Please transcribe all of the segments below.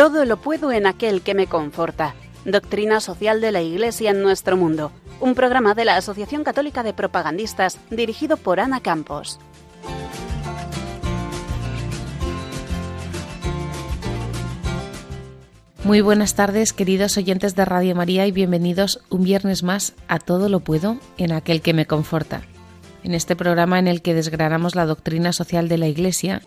Todo lo puedo en aquel que me conforta. Doctrina social de la Iglesia en nuestro mundo. Un programa de la Asociación Católica de Propagandistas dirigido por Ana Campos. Muy buenas tardes, queridos oyentes de Radio María, y bienvenidos un viernes más a Todo lo Puedo en aquel que me conforta. En este programa en el que desgranamos la doctrina social de la Iglesia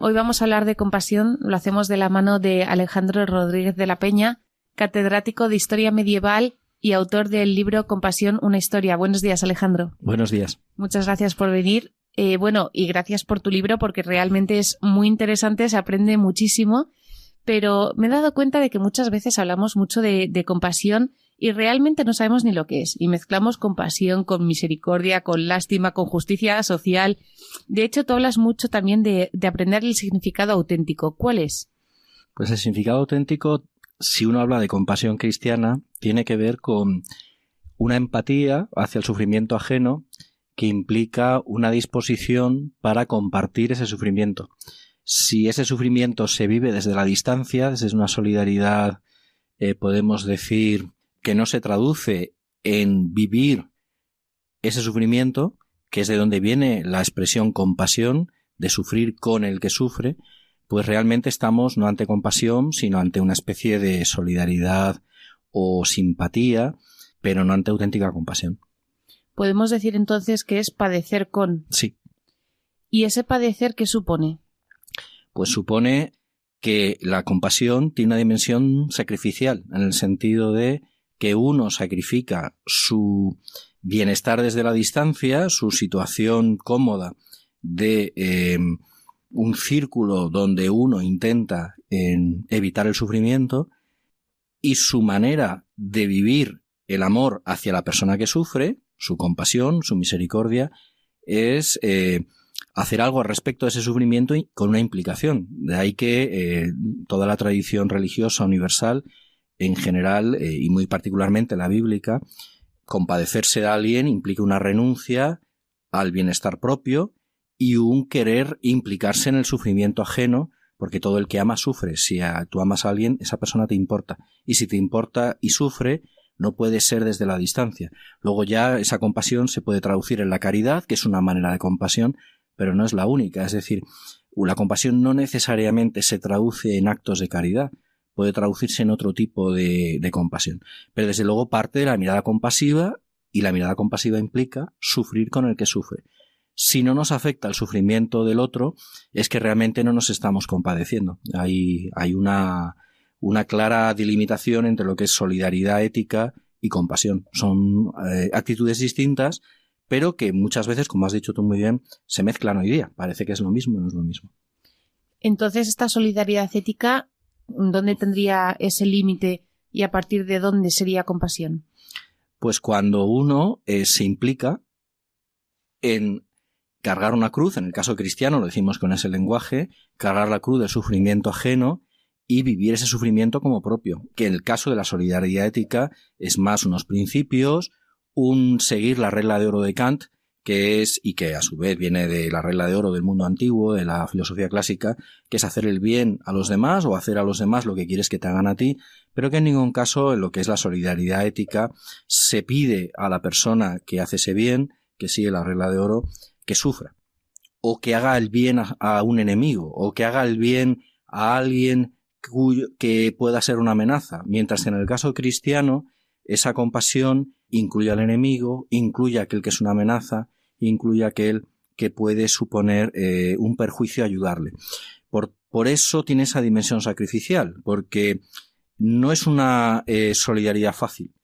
Hoy vamos a hablar de compasión, lo hacemos de la mano de Alejandro Rodríguez de la Peña, catedrático de Historia Medieval y autor del libro Compasión, una historia. Buenos días, Alejandro. Buenos días. Muchas gracias por venir. Eh, bueno, y gracias por tu libro porque realmente es muy interesante, se aprende muchísimo, pero me he dado cuenta de que muchas veces hablamos mucho de, de compasión y realmente no sabemos ni lo que es. Y mezclamos compasión con misericordia, con lástima, con justicia social. De hecho, tú hablas mucho también de, aprender el significado auténtico. ¿Cuál es? Pues el significado auténtico, si uno habla de compasión cristiana, tiene que ver con una empatía hacia el sufrimiento ajeno que implica una disposición para compartir ese sufrimiento. Si ese sufrimiento se vive desde la distancia, desde una solidaridad, eh, podemos decir, que no se traduce en vivir ese sufrimiento, que es de donde viene la expresión compasión, de sufrir con el que sufre, pues realmente estamos no ante compasión, sino ante una especie de solidaridad o simpatía, pero no ante auténtica compasión. Podemos decir entonces que es padecer con. Sí. ¿Y ese padecer qué supone? Pues supone que la compasión tiene una dimensión sacrificial, en el sentido de que uno sacrifica su bienestar desde la distancia, su situación cómoda de em, un círculo donde uno intenta evitar el sufrimiento y su manera de vivir el amor hacia la persona que sufre, su compasión, su misericordia, es eh, hacer algo al respecto de ese sufrimiento con una implicación. De ahí que eh, toda la tradición religiosa universal en general eh, y muy particularmente la bíblica, compadecerse de alguien implica una renuncia al bienestar propio y un querer implicarse en el sufrimiento ajeno, porque todo el que ama sufre. Si tú amas a alguien, esa persona te importa. Y si te importa y sufre, no puede ser desde la distancia. Luego ya esa compasión se puede traducir en la caridad, que es una manera de compasión, pero no es la única. Es decir, la compasión no necesariamente se traduce en actos de caridad, puede traducirse en otro tipo de, compasión. Pero desde luego parte de la mirada compasiva y la mirada compasiva implica sufrir con el que sufre. Si no nos afecta el sufrimiento del otro, es que realmente no nos estamos compadeciendo. Hay, una clara delimitación entre lo que es solidaridad ética y compasión. Son eh, actitudes distintas, pero que muchas veces, como has dicho tú muy bien, se mezclan hoy día. Parece que es lo mismo y no es lo mismo. Entonces, esta solidaridad ética ¿Dónde tendría ese límite y a partir de dónde sería compasión? Pues cuando uno eh, se implica en cargar una cruz, en el caso cristiano lo decimos con ese lenguaje, cargar la cruz del sufrimiento ajeno y vivir ese sufrimiento como propio, que en el caso de la solidaridad ética es más unos principios, un seguir la regla de oro de Kant, que es, y que a su vez viene de la regla de oro del mundo antiguo, de la filosofía clásica, que es hacer el bien a los demás o hacer a los demás lo que quieres que te hagan a ti, pero que en ningún caso en lo que es la solidaridad ética se pide a la persona que hace ese bien, que sigue la regla de oro, que sufra, o que haga el bien a, un enemigo, o que haga el bien a alguien que pueda ser una amenaza, mientras que en el caso cristiano esa compasión incluye al enemigo, incluye a aquel que es una amenaza, incluye aquel que puede suponer eh, un perjuicio ayudarle. Por, por, eso tiene esa dimensión sacrificial, porque no es una eh, solidaridad fácil,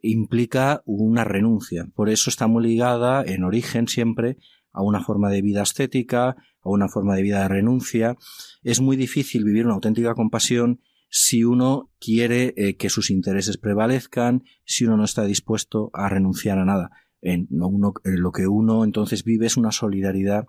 implica una renuncia. Por eso está muy ligada en origen siempre a una forma de vida estética, a una forma de vida de renuncia. Es muy difícil vivir una auténtica compasión si uno quiere eh, que sus intereses prevalezcan, si uno no está dispuesto a renunciar a nada en, lo que uno entonces vive es una solidaridad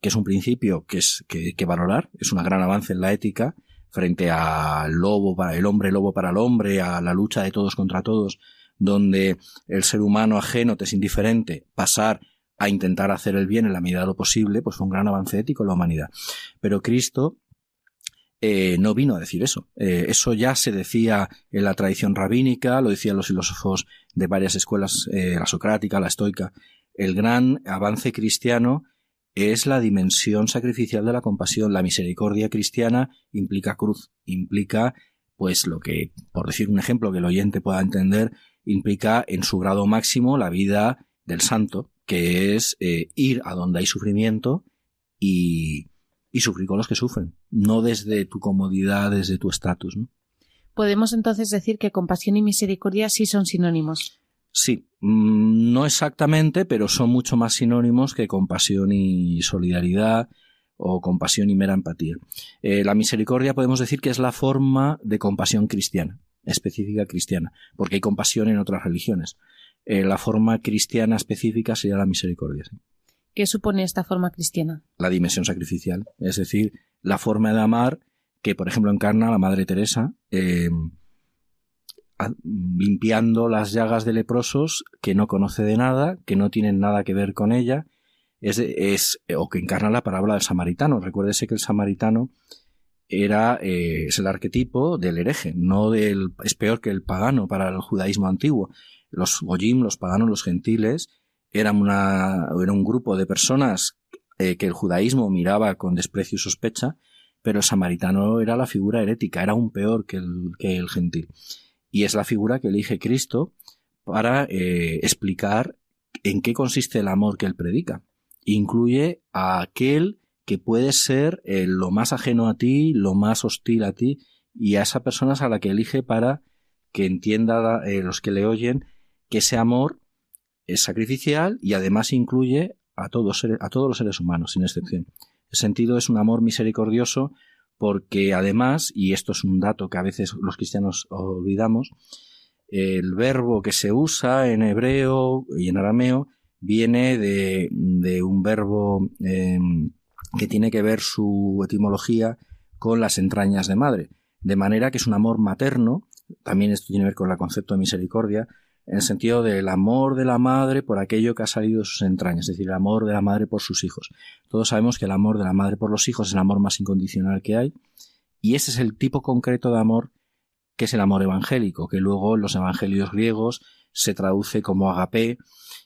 que es un principio que es que, valorar, es un gran avance en la ética frente al lobo para el hombre, lobo para el hombre, a la lucha de todos contra todos, donde el ser humano ajeno te es indiferente, pasar a intentar hacer el bien en la medida de lo posible, pues fue un gran avance ético en la humanidad. Pero Cristo eh, no vino a decir eso. Eh, eso ya se decía en la tradición rabínica, lo decían los filósofos de varias escuelas, eh, la socrática, la estoica. El gran avance cristiano es la dimensión sacrificial de la compasión. La misericordia cristiana implica cruz, implica, pues lo que, por decir un ejemplo que el oyente pueda entender, implica en su grado máximo la vida del santo, que es ir a donde hay sufrimiento y, y sufrir con los que sufren, no desde tu comodidad, desde tu estatus. ¿no? Podemos entonces decir que compasión y misericordia sí son sinónimos. Sí, mm, no exactamente, pero son mucho más sinónimos que compasión y solidaridad o compasión y mera empatía. Eh, la misericordia podemos decir que es la forma de compasión cristiana, específica cristiana, porque hay compasión en otras religiones. Eh, la forma cristiana específica sería la misericordia. ¿Qué supone esta forma cristiana? La dimensión sacrificial, es decir, la forma de amar que, por ejemplo, encarna la Madre Teresa, eh, limpiando las llagas de leprosos que no conoce de nada, que no tienen nada que ver con ella, es, es o que encarna la parábola del samaritano. Recuérdese que el samaritano era eh, es el arquetipo del hereje, no del es peor que el pagano para el judaísmo antiguo. Los goyim, los paganos, los gentiles era, una, era un grupo de personas eh, que el judaísmo miraba con desprecio y sospecha, pero el samaritano era la figura herética, era un peor que el, gentil. Y es la figura que elige Cristo para eh, explicar en qué consiste el amor que él predica. Incluye a aquel que puede ser eh, lo más ajeno a ti, lo más hostil a ti, y a esa persona a la que elige para que entienda los que le oyen que ese amor es sacrificial y además incluye a todos, a todos los seres humanos, sin excepción. Sentido es un amor misericordioso porque además, y esto es un dato que a veces los cristianos olvidamos, el verbo que se usa en hebreo y en arameo viene de, de un verbo em, que tiene que ver su etimología con las entrañas de madre. De manera que es un amor materno, también esto tiene que ver con el concepto de misericordia, en el sentido del amor de la madre por aquello que ha salido de sus entrañas, es decir, el amor de la madre por sus hijos. Todos sabemos que el amor de la madre por los hijos es el amor más incondicional que hay, y ese es el tipo concreto de amor que es el amor evangélico, que luego en los evangelios griegos se traduce como agape,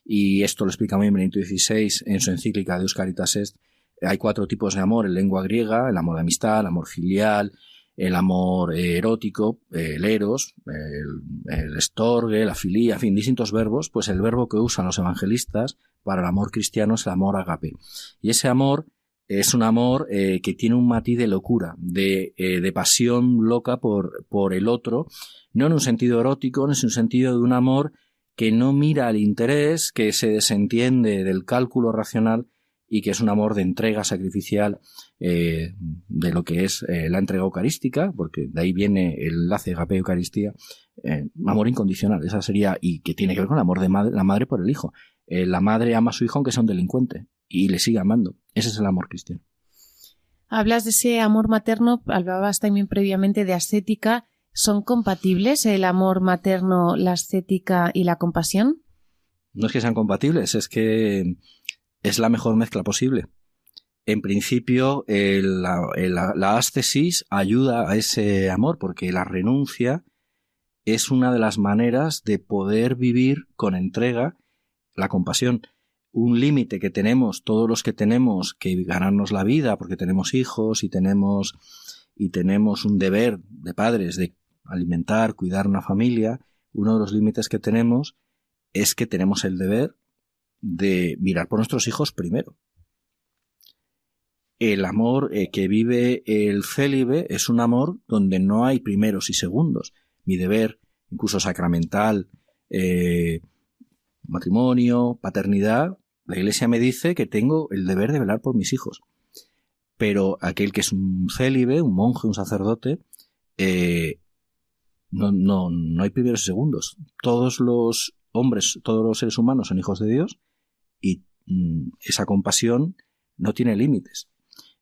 y esto lo explica muy bien Benito XVI en su encíclica de Euscaritas Est. Hay cuatro tipos de amor en lengua griega, el amor de amistad, el amor filial, el amor erótico, el eros, el, estorgue, la filía, en fin, distintos verbos, pues el verbo que usan los evangelistas para el amor cristiano es el amor agape. Y ese amor es un amor eh, que tiene un matiz de locura, de, eh, de pasión loca por, por el otro, no en un sentido erótico, no en un sentido de un amor que no mira al interés, que se desentiende del cálculo racional, y que es un amor de entrega sacrificial eh, de lo que es eh, la entrega eucarística, porque de ahí viene el enlace agape-eucaristía, eh, amor incondicional, esa sería, y que tiene que ver con el amor de la madre por el hijo. la madre ama a su hijo aunque sea un delincuente, y le sigue amando. Ese es el amor cristiano. Hablas de ese amor materno, hablabas también previamente de ascética. ¿Son compatibles el amor materno, la ascética y la compasión? No es que sean compatibles, es que es la mejor mezcla posible. En principio, la, la ascesis ayuda a ese amor porque la renuncia es una de las maneras de poder vivir con entrega la compasión. Un límite que tenemos todos los que tenemos que ganarnos la vida porque tenemos hijos y tenemos y tenemos un deber de padres de alimentar, cuidar una familia, uno de los límites que tenemos es que tenemos el deber de mirar por nuestros hijos primero. El amor eh, que vive el célibe es un amor donde no hay primeros y segundos. Mi deber, incluso sacramental, eh, matrimonio, paternidad, la Iglesia me dice que tengo el deber de velar por mis hijos. Pero aquel que es un célibe, un monje, un sacerdote, eh, no, no, no hay primeros y segundos. Todos los hombres, todos los seres humanos son hijos de Dios y mm, esa compasión no tiene límites.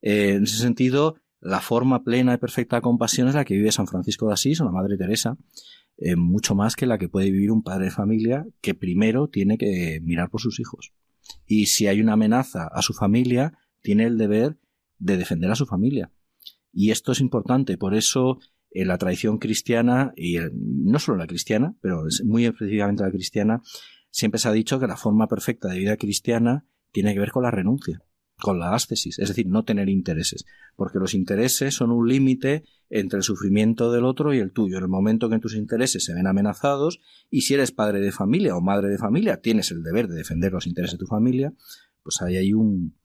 Eh, en ese sentido, la forma plena y perfecta de compasión es la que vive San Francisco de Asís o la Madre Teresa, eh, mucho más que la que puede vivir un padre de familia que primero tiene que mirar por sus hijos. Y si hay una amenaza a su familia, tiene el deber de defender a su familia. Y esto es importante, por eso en la tradición cristiana, y no solo la cristiana, pero muy específicamente la cristiana, siempre se ha dicho que la forma perfecta de vida cristiana tiene que ver con la renuncia, con la ascesis, es decir, no tener intereses, porque los intereses son un límite entre el sufrimiento del otro y el tuyo. En el momento que tus intereses se ven amenazados, y si eres padre de familia o madre de familia, tienes el deber de defender los intereses de tu familia, pues ahí hay un,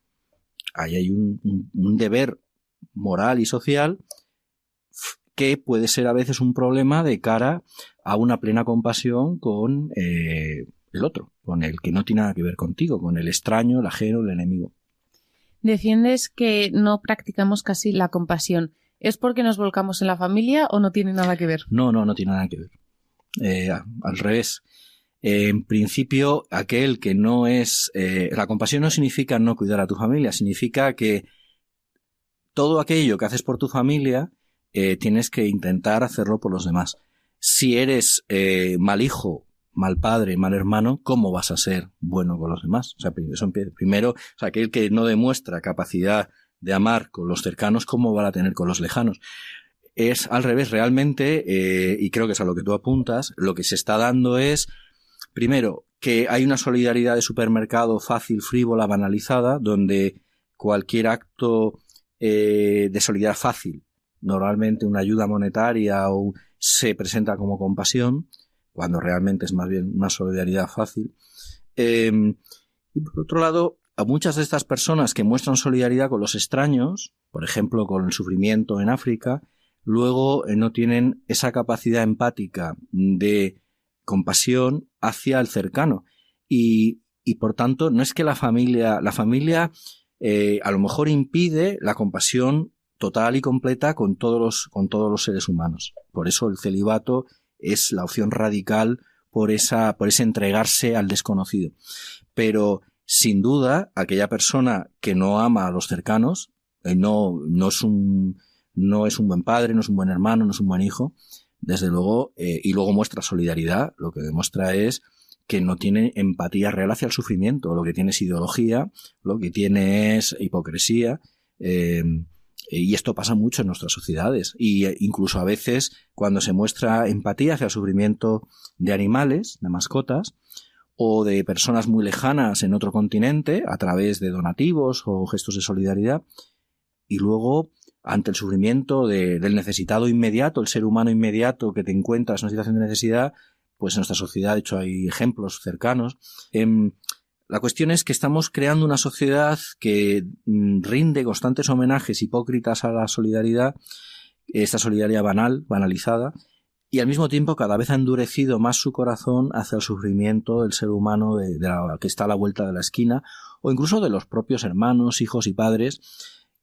ahí hay un, deber moral y social que puede ser a veces un problema de cara a una plena compasión con eh, el otro, con el que no tiene nada que ver contigo, con el extraño, el ajeno, el enemigo. Defiendes que no practicamos casi la compasión. ¿Es porque nos volcamos en la familia o no tiene nada que ver? No, no, no tiene nada que ver. Eh, al revés. en principio, aquel que no es... Eh, la compasión no significa no cuidar a tu familia, significa que todo aquello que haces por tu familia eh, tienes que intentar hacerlo por los demás. Si eres mal hijo mal padre, mal hermano, ¿cómo vas a ser bueno con los demás? O sea, primero, o sea, aquel que no demuestra capacidad de amar con los cercanos, ¿cómo va a tener con los lejanos? Es al revés, realmente, eh, y creo que es a lo que tú apuntas, lo que se está dando es, primero, que hay una solidaridad de supermercado fácil, frívola, banalizada, donde cualquier acto eh, de solidaridad fácil, normalmente una ayuda monetaria o se presenta como compasión, cuando realmente es más bien una solidaridad fácil. Em, y por otro lado, a muchas de estas personas que muestran solidaridad con los extraños, por ejemplo, con el sufrimiento en África, luego eh, no tienen esa capacidad empática de compasión hacia el cercano. Y, y por tanto, no es que la familia, la familia eh, a lo mejor impide la compasión total y completa con todos los, con todos los seres humanos. Por eso el celibato es la opción radical por esa, por ese entregarse al desconocido. Pero sin duda, aquella persona que no ama a los cercanos, eh, no, no es un, no es un buen padre, no es un buen hermano, no es un buen hijo, desde luego, eh, y luego muestra solidaridad, lo que demuestra es que no tiene empatía real hacia el sufrimiento, lo que tiene es ideología, lo que tiene es hipocresía, eh, y esto pasa mucho en nuestras sociedades. Y eh, incluso a veces, cuando se muestra empatía hacia el sufrimiento de animales, de mascotas, o de personas muy lejanas en otro continente, a través de donativos o gestos de solidaridad, y luego, ante el sufrimiento del necesitado inmediato, el ser humano inmediato que te encuentras en una situación de necesidad, pues en nuestra sociedad, de hecho, hay ejemplos cercanos. Em, la cuestión es que estamos creando una sociedad que mm, rinde constantes homenajes hipócritas a la solidaridad, esta solidaridad banal, banalizada, y al mismo tiempo cada vez ha endurecido más su corazón hacia el sufrimiento del ser humano de, que está a la vuelta de la esquina, o incluso de los propios hermanos, hijos y padres,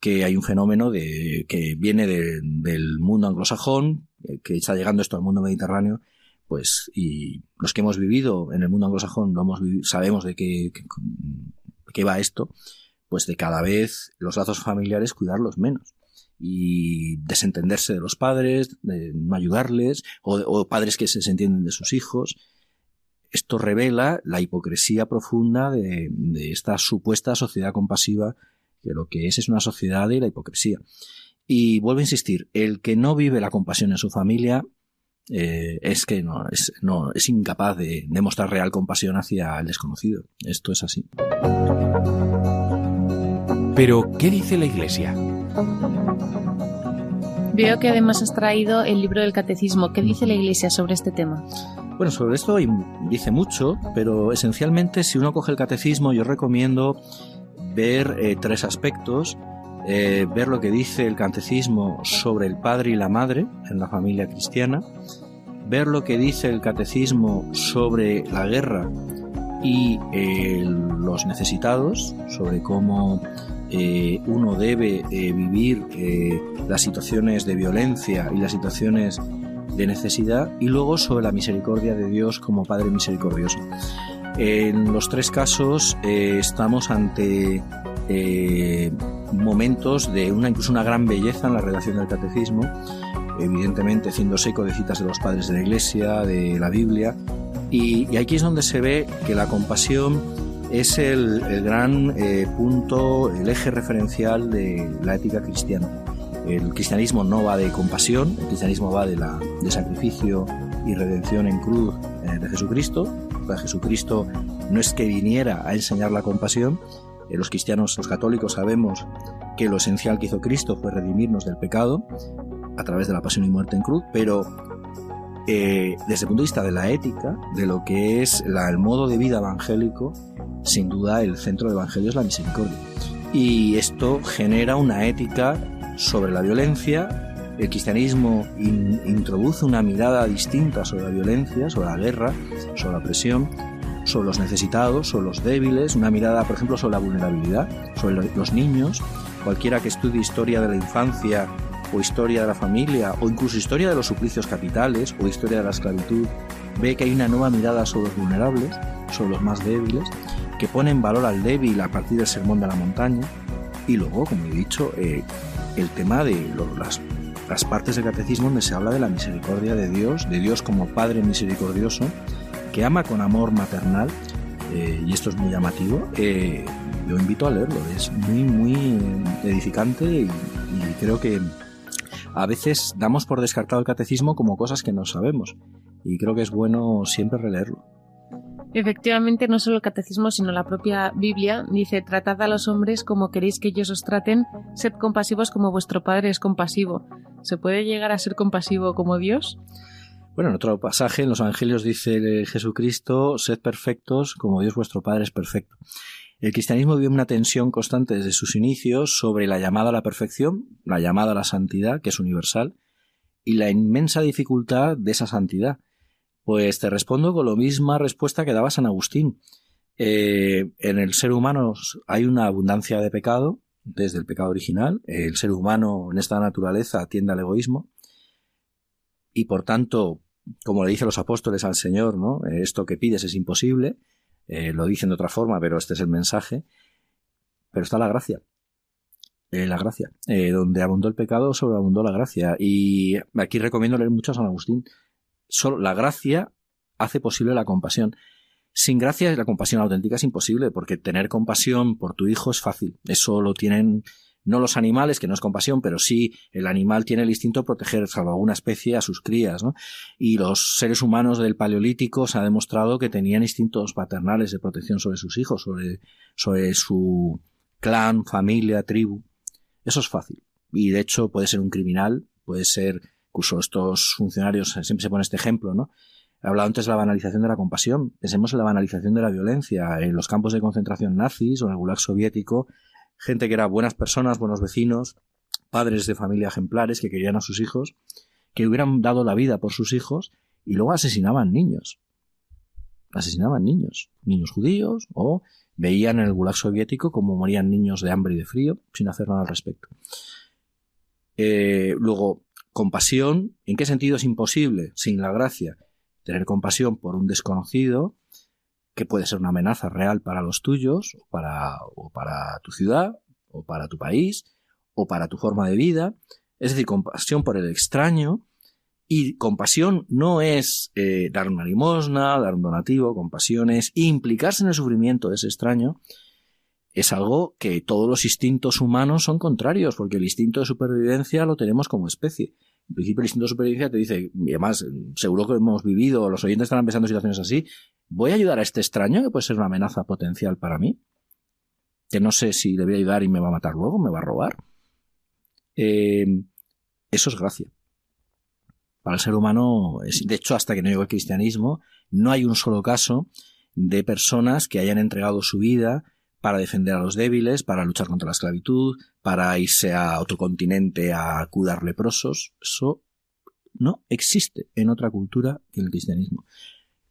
que hay un fenómeno de, que viene del mundo anglosajón, eh, que está llegando esto al mundo mediterráneo, pues, y los que hemos vivido en el mundo anglosajón lo hemos sabemos de qué, qué, va esto, pues de cada vez los lazos familiares cuidarlos menos y desentenderse de los padres, de no ayudarles, o, padres que se desentienden de sus hijos. Esto revela la hipocresía profunda de, de, esta supuesta sociedad compasiva, que lo que es es una sociedad de la hipocresía. Y vuelvo a insistir, el que no vive la compasión en su familia eh, es que no es, no, es incapaz de demostrar real compasión hacia el desconocido. Esto es así. Pero, ¿qué dice la Iglesia? Veo que además has traído el libro del Catecismo. ¿Qué dice la Iglesia sobre este tema? Bueno, sobre esto dice mucho, pero esencialmente si uno coge el Catecismo yo recomiendo ver eh, tres aspectos. Eh, ver lo que dice el catecismo sobre el padre y la madre en la familia cristiana, ver lo que dice el catecismo sobre la guerra y eh, los necesitados, sobre cómo eh, uno debe vivir las situaciones de violencia y las situaciones de necesidad, y luego sobre la misericordia de Dios como Padre misericordioso. En los tres casos estamos ante momentos de una incluso una gran belleza en la redacción del catecismo, evidentemente siendo eco de citas de los padres de la Iglesia, de la Biblia, y, aquí es donde se ve que la compasión es el, gran eh, punto, el eje referencial de la ética cristiana. El cristianismo no va de compasión, el cristianismo va de, la, de sacrificio y redención en cruz eh, de Jesucristo. Jesucristo no es que viniera a enseñar la compasión, los cristianos, los católicos sabemos que lo esencial que hizo Cristo fue redimirnos del pecado a través de la pasión y muerte en cruz, pero eh, desde el punto de vista de la ética, de lo que es el modo de vida evangélico, sin duda el centro del Evangelio es la misericordia. Y esto genera una ética sobre la violencia. El cristianismo introduce una mirada distinta sobre la violencia, sobre la guerra, sobre la opresión, sobre los necesitados, sobre los débiles, una mirada, por ejemplo, sobre la vulnerabilidad, sobre los niños. Cualquiera que estudie historia de la infancia o historia de la familia o incluso historia de los suplicios capitales o historia de la esclavitud, ve que hay una nueva mirada sobre los vulnerables, sobre los más débiles, que pone en valor al débil a partir del sermón de la montaña y luego, como he dicho, eh, el tema de las, las partes del catecismo donde se habla de la misericordia de Dios, de Dios como Padre misericordioso, que ama con amor maternal, eh, y esto es muy llamativo, eh, yo invito a leerlo, es muy, muy edificante y, creo que a veces damos por descartado el catecismo como cosas que no sabemos, y creo que es bueno siempre releerlo. Efectivamente, no solo el catecismo, sino la propia Biblia dice, tratad a los hombres como queréis que ellos os traten, sed compasivos como vuestro Padre es compasivo. ¿Se puede llegar a ser compasivo como Dios? Bueno, en otro pasaje en los Evangelios dice Jesucristo, sed perfectos como Dios vuestro Padre es perfecto. El cristianismo vive una tensión constante desde sus inicios sobre la llamada a la perfección, la llamada a la santidad, que es universal, y la inmensa dificultad de esa santidad. Pues te respondo con la misma respuesta que daba San Agustín. Eh, en el ser humano hay una abundancia de pecado, desde el pecado original. El ser humano en esta naturaleza tiende al egoísmo y por tanto como le dicen los apóstoles al Señor, ¿no? Eh, esto que pides es imposible, eh, lo dicen de otra forma, pero este es el mensaje. Pero está la gracia. Eh, la gracia. donde abundó el pecado, sobreabundó la gracia. Y aquí recomiendo leer mucho a San Agustín. Solo la gracia hace posible la compasión. Sin gracia, la compasión auténtica es imposible, porque tener compasión por tu hijo es fácil. Eso lo tienen no los animales, que no es compasión, pero sí el animal tiene el instinto de proteger, salvo alguna especie, a sus crías, ¿no? Y los seres humanos del Paleolítico se ha demostrado que tenían instintos paternales de protección sobre sus hijos, sobre, sobre su clan, familia, tribu. Eso es fácil. Y de hecho puede ser un criminal, puede ser, incluso estos funcionarios, siempre se pone este ejemplo, ¿no? He hablado antes de la banalización de la compasión. Pensemos en la banalización de la violencia. En los campos de concentración nazis o en el gulag soviético, gente que era buenas personas, buenos vecinos, padres de familia ejemplares que querían a sus hijos, que hubieran dado la vida por sus hijos y luego asesinaban niños. Asesinaban niños, niños judíos o veían en el gulag soviético como morían niños de hambre y de frío sin hacer nada al respecto. Eh, luego, compasión, ¿en qué sentido es imposible sin la gracia? Tener compasión por un desconocido que puede ser una amenaza real para los tuyos, o para, tu ciudad, o para tu país, o para tu forma de vida. Es decir, compasión por el extraño. Y compasión no es eh, dar una limosna, dar un donativo, compasión es implicarse en el sufrimiento de ese extraño. Es algo que todos los instintos humanos son contrarios, porque el instinto de supervivencia lo tenemos como especie. Principio, el instinto de supervivencia te dice, y además, seguro que hemos vivido, los oyentes están pensando situaciones así, ¿voy a ayudar a este extraño que puede ser una amenaza potencial para mí? Que no sé si le voy a ayudar y me va a matar luego, me va a robar. Eh, eso es gracia. Para el ser humano, es, de hecho, hasta que no llegó el cristianismo, no hay un solo caso de personas que hayan entregado su vida para defender a los débiles, para luchar contra la esclavitud, para irse a otro continente a cuidar leprosos. Eso no existe en otra cultura que el cristianismo.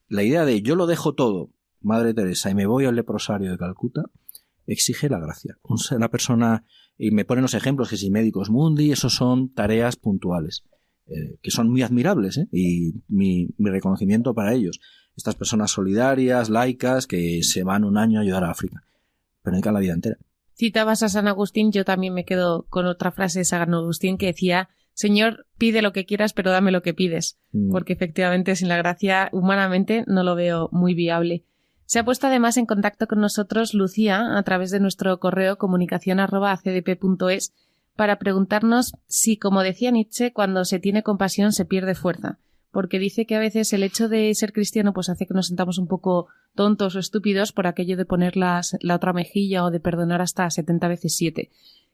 La idea de yo lo dejo todo, Madre Teresa, y me voy al leprosario de Calcuta, exige la gracia. Una persona, y me ponen los ejemplos que si médicos mundi, eso son tareas puntuales, eh, que son muy admirables, ¿eh? y mi reconocimiento para ellos. Estas personas solidarias, laicas, que se van un año a ayudar a África la vida entera. Citabas a San Agustín, yo también me quedo con otra frase de San Agustín que decía, Señor, pide lo que quieras, pero dame lo que pides, mm. porque efectivamente sin la gracia humanamente no lo veo muy viable. Se ha puesto además en contacto con nosotros Lucía a través de nuestro correo comunicación.cdp.es para preguntarnos si, como decía Nietzsche, cuando se tiene compasión se pierde fuerza, porque dice que a veces el hecho de ser cristiano pues hace que nos sentamos un poco tontos o estúpidos por aquello de poner la otra mejilla o de perdonar hasta 70 veces 7.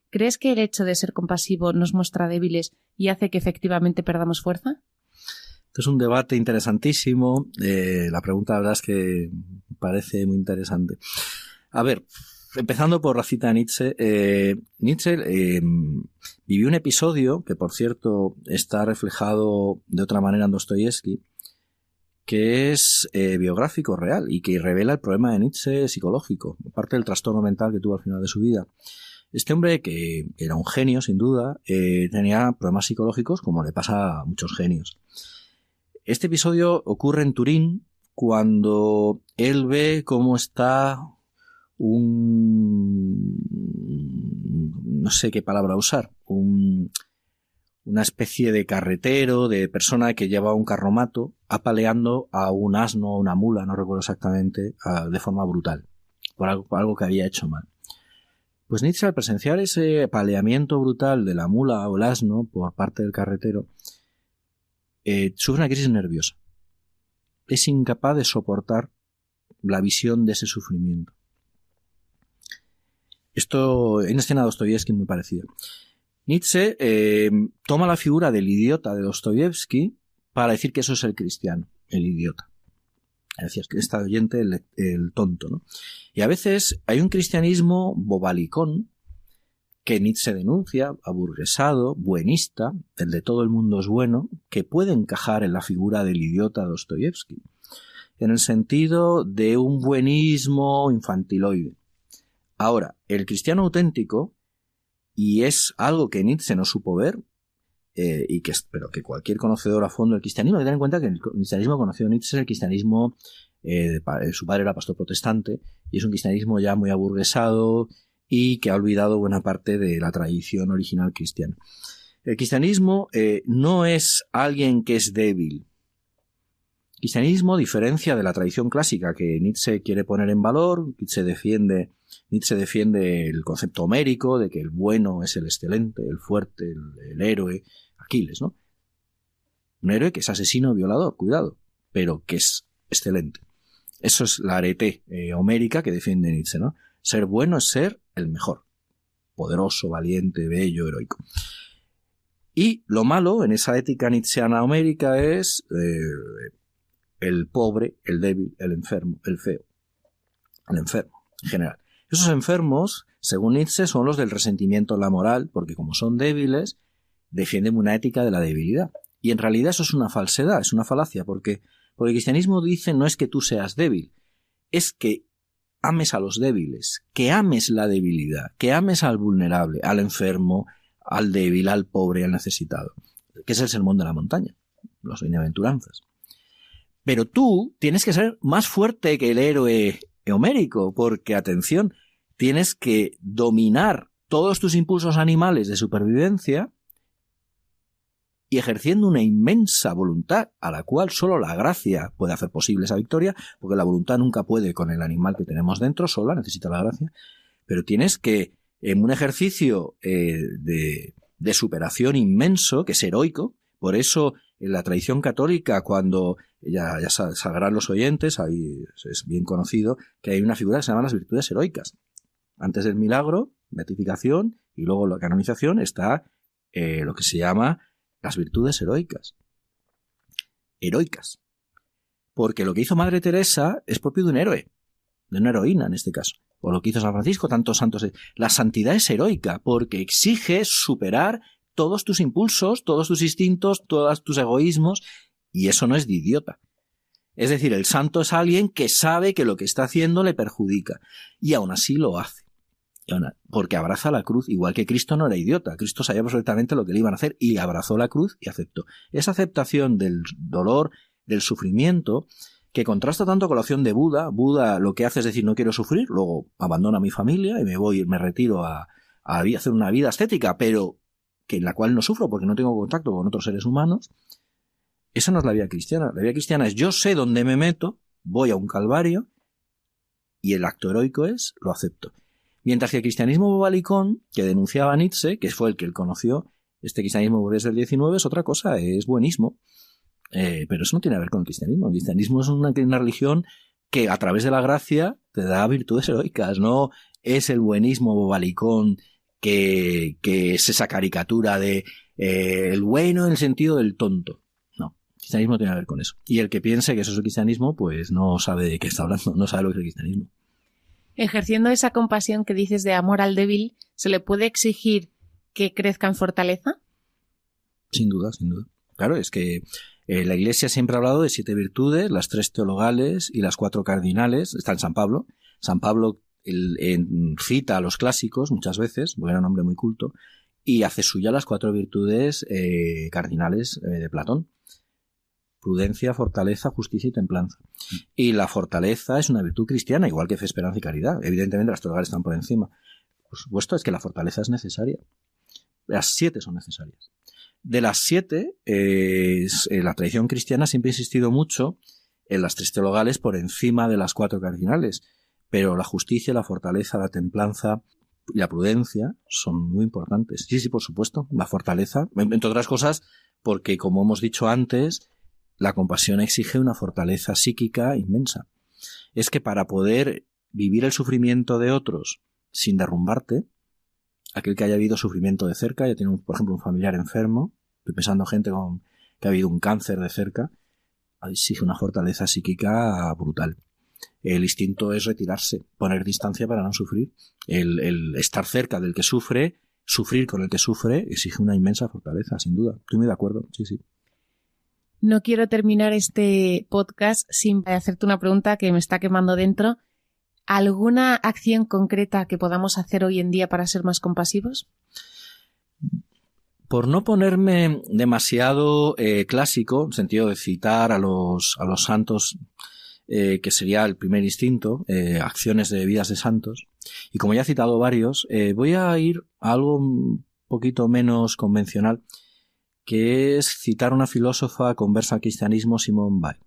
¿Crees que el hecho de ser compasivo nos muestra débiles y hace que efectivamente perdamos fuerza? Este es un debate interesantísimo. Eh, la pregunta, la verdad, es que parece muy interesante. A ver, empezando por la cita de Nietzsche. Eh, Nietzsche eh, vivió un episodio que, por cierto, está reflejado de otra manera en Dostoyevsky, que es biográfico real y que revela el problema de Nietzsche psicológico, parte del trastorno mental que tuvo al final de su vida. Este hombre, que era un genio, sin duda, tenía problemas psicológicos como le pasa a muchos genios. Este episodio ocurre en Turín cuando él ve cómo está un... no sé qué palabra usar, un, una especie de carretero, de persona que lleva un carromato apaleando a un asno o una mula, no recuerdo exactamente, de forma brutal, por algo, por algo que había hecho mal. Pues Nietzsche al presenciar ese apaleamiento brutal de la mula o el asno por parte del carretero, eh, sufre una crisis nerviosa. Es incapaz de soportar la visión de ese sufrimiento. Esto en escena Dostoyevsky muy parecido. Nietzsche eh, toma la figura del idiota de Dostoyevsky para decir que eso es el cristiano, el idiota. Decir, que está oyente el, el tonto, ¿no? Y a veces hay un cristianismo bobalicón que Nietzsche denuncia, aburguesado, buenista, el de todo el mundo es bueno, que puede encajar en la figura del idiota Dostoyevsky, en el sentido de un buenismo infantiloide. Ahora, el cristiano auténtico, y es algo que Nietzsche no supo ver, eh, y que pero que cualquier conocedor a fondo del cristianismo, hay que tener en cuenta que el cristianismo conocido Nietzsche es el cristianismo, eh, su padre era pastor protestante, y es un cristianismo ya muy aburguesado, y que ha olvidado buena parte de la tradición original cristiana. El cristianismo eh, no es alguien que es débil. El cristianismo diferencia de la tradición clásica que Nietzsche quiere poner en valor, Nietzsche defiende, Nietzsche defiende el concepto homérico de que el bueno es el excelente, el fuerte, el, héroe, Aquiles, ¿no? Un héroe que es asesino violador, cuidado, pero que es excelente. Eso es la arete eh, homérica que defiende Nietzsche, ¿no? Ser bueno es ser el mejor. Poderoso, valiente, bello, heroico. Y lo malo en esa ética nietzscheana homérica es eh, el pobre, el débil, el enfermo, el feo. El enfermo, en general. Esos enfermos, según Nietzsche, son los del resentimiento en la moral, porque como son débiles, defienden una ética de la debilidad. Y en realidad eso es una falsedad, es una falacia, porque, porque el cristianismo dice no es que tú seas débil, es que ames a los débiles, que ames la debilidad, que ames al vulnerable, al enfermo, al débil, al pobre, al necesitado, que es el sermón de la montaña, las bienaventuranzas. Pero tú tienes que ser más fuerte que el héroe homérico, porque, atención, tienes que dominar todos tus impulsos animales de supervivencia y ejerciendo una inmensa voluntad a la cual solo la gracia puede hacer posible esa victoria, porque la voluntad nunca puede con el animal que tenemos dentro sola, necesita la gracia, pero tienes que, en un ejercicio eh, de, superación inmenso, que es heroico, por eso en la tradición católica, cuando ya, ya sabrán los oyentes, ahí es bien conocido, que hay una figura que se llama las virtudes heroicas. Antes del milagro, beatificación, y luego la canonización está eh, lo que se llama las virtudes heroicas. Heroicas. Porque lo que hizo Madre Teresa es propio de un héroe, de una heroína en este caso. O lo que hizo San Francisco, tantos santos. La santidad es heroica porque exige superar todos tus impulsos, todos tus instintos, todos tus egoísmos, y eso no es de idiota. Es decir, el santo es alguien que sabe que lo que está haciendo le perjudica, y aún así lo hace porque abraza la cruz, igual que Cristo no era idiota, Cristo sabía perfectamente lo que le iban a hacer y abrazó la cruz y aceptó. Esa aceptación del dolor, del sufrimiento, que contrasta tanto con la opción de Buda, Buda lo que hace es decir no quiero sufrir, luego abandona a mi familia y me voy, me retiro a, hacer una vida estética, pero que en la cual no sufro porque no tengo contacto con otros seres humanos, esa no es la vida cristiana. La vida cristiana es yo sé dónde me meto, voy a un calvario y el acto heroico es lo acepto. Mientras que el cristianismo bobalicón, que denunciaba Nietzsche, que fue el que él conoció, este cristianismo burgués del 19 es otra cosa, es buenismo. Eh, pero eso no tiene que ver con el cristianismo. El cristianismo es una, religión que a través de la gracia te da virtudes heroicas, no es el buenismo bobalicón que, que es esa caricatura de eh, el bueno en el sentido del tonto. No, el cristianismo tiene que ver con eso. Y el que piense que eso es el cristianismo, pues no sabe de qué está hablando, no sabe lo que es el cristianismo. Ejerciendo esa compasión que dices de amor al débil, ¿se le puede exigir que crezca en fortaleza? Sin duda, sin duda. Claro, es que eh, la Iglesia siempre ha hablado de siete virtudes, las tres teologales y las cuatro cardinales. Está en San Pablo. San Pablo cita a los clásicos muchas veces, porque era un hombre muy culto, y hace suya las cuatro virtudes eh, cardinales eh, de Platón. Prudencia, fortaleza, justicia y templanza. Y la fortaleza es una virtud cristiana, igual que fe, esperanza y caridad. Evidentemente las teologales están por encima. Por supuesto es que la fortaleza es necesaria. Las siete son necesarias. De las siete, eh, la tradición cristiana siempre ha insistido mucho en las tres teologales por encima de las cuatro cardinales pero la justicia, la fortaleza, la templanza y la prudencia son muy importantes. Sí, sí, por supuesto. La fortaleza, entre otras cosas, porque como hemos dicho antes, la compasión exige una fortaleza psíquica inmensa. Es que para poder vivir el sufrimiento de otros sin derrumbarte, aquel que haya habido sufrimiento de cerca, ya tiene, por ejemplo, un familiar enfermo, estoy pensando gente con, que ha habido un cáncer de cerca, exige una fortaleza psíquica brutal. El instinto es retirarse, poner distancia para no sufrir. El, estar cerca del que sufre, sufrir con el que sufre, exige una inmensa fortaleza, sin duda. Estoy muy de acuerdo, sí, sí. No quiero terminar este podcast sin hacerte una pregunta que me está quemando dentro. ¿Alguna acción concreta que podamos hacer hoy en día para ser más compasivos? Por no ponerme demasiado eh, clásico, en sentido de citar a los, a los santos eh, que sería el primer instinto, eh, acciones de vidas de santos. Y como ya he citado varios, voy a ir a algo un poquito menos convencional, que es citar una filósofa conversa al cristianismo, Simone Weil.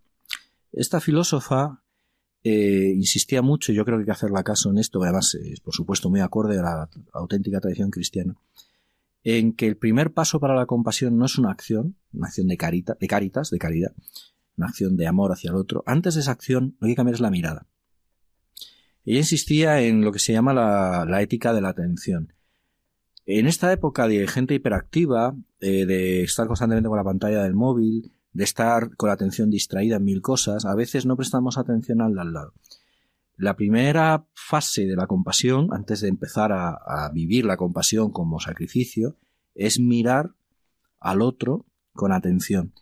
Esta filósofa insistía mucho, y yo creo que hay que hacerla caso en esto, además es por supuesto muy acorde a la auténtica tradición cristiana, en que el primer paso para la compasión no es una acción, una acción de, carita, de caritas, de caridad, una acción de amor hacia el otro, antes de esa acción lo que hay que cambiar es la mirada. Ella insistía en lo que se llama la, ética de la atención. En esta época de gente hiperactiva, eh, de estar constantemente con la pantalla del móvil, de estar con la atención distraída en mil cosas, a veces no prestamos atención al de al lado. La primera fase de la compasión, antes de empezar a vivir la compasión como sacrificio, es mirar al otro con atención.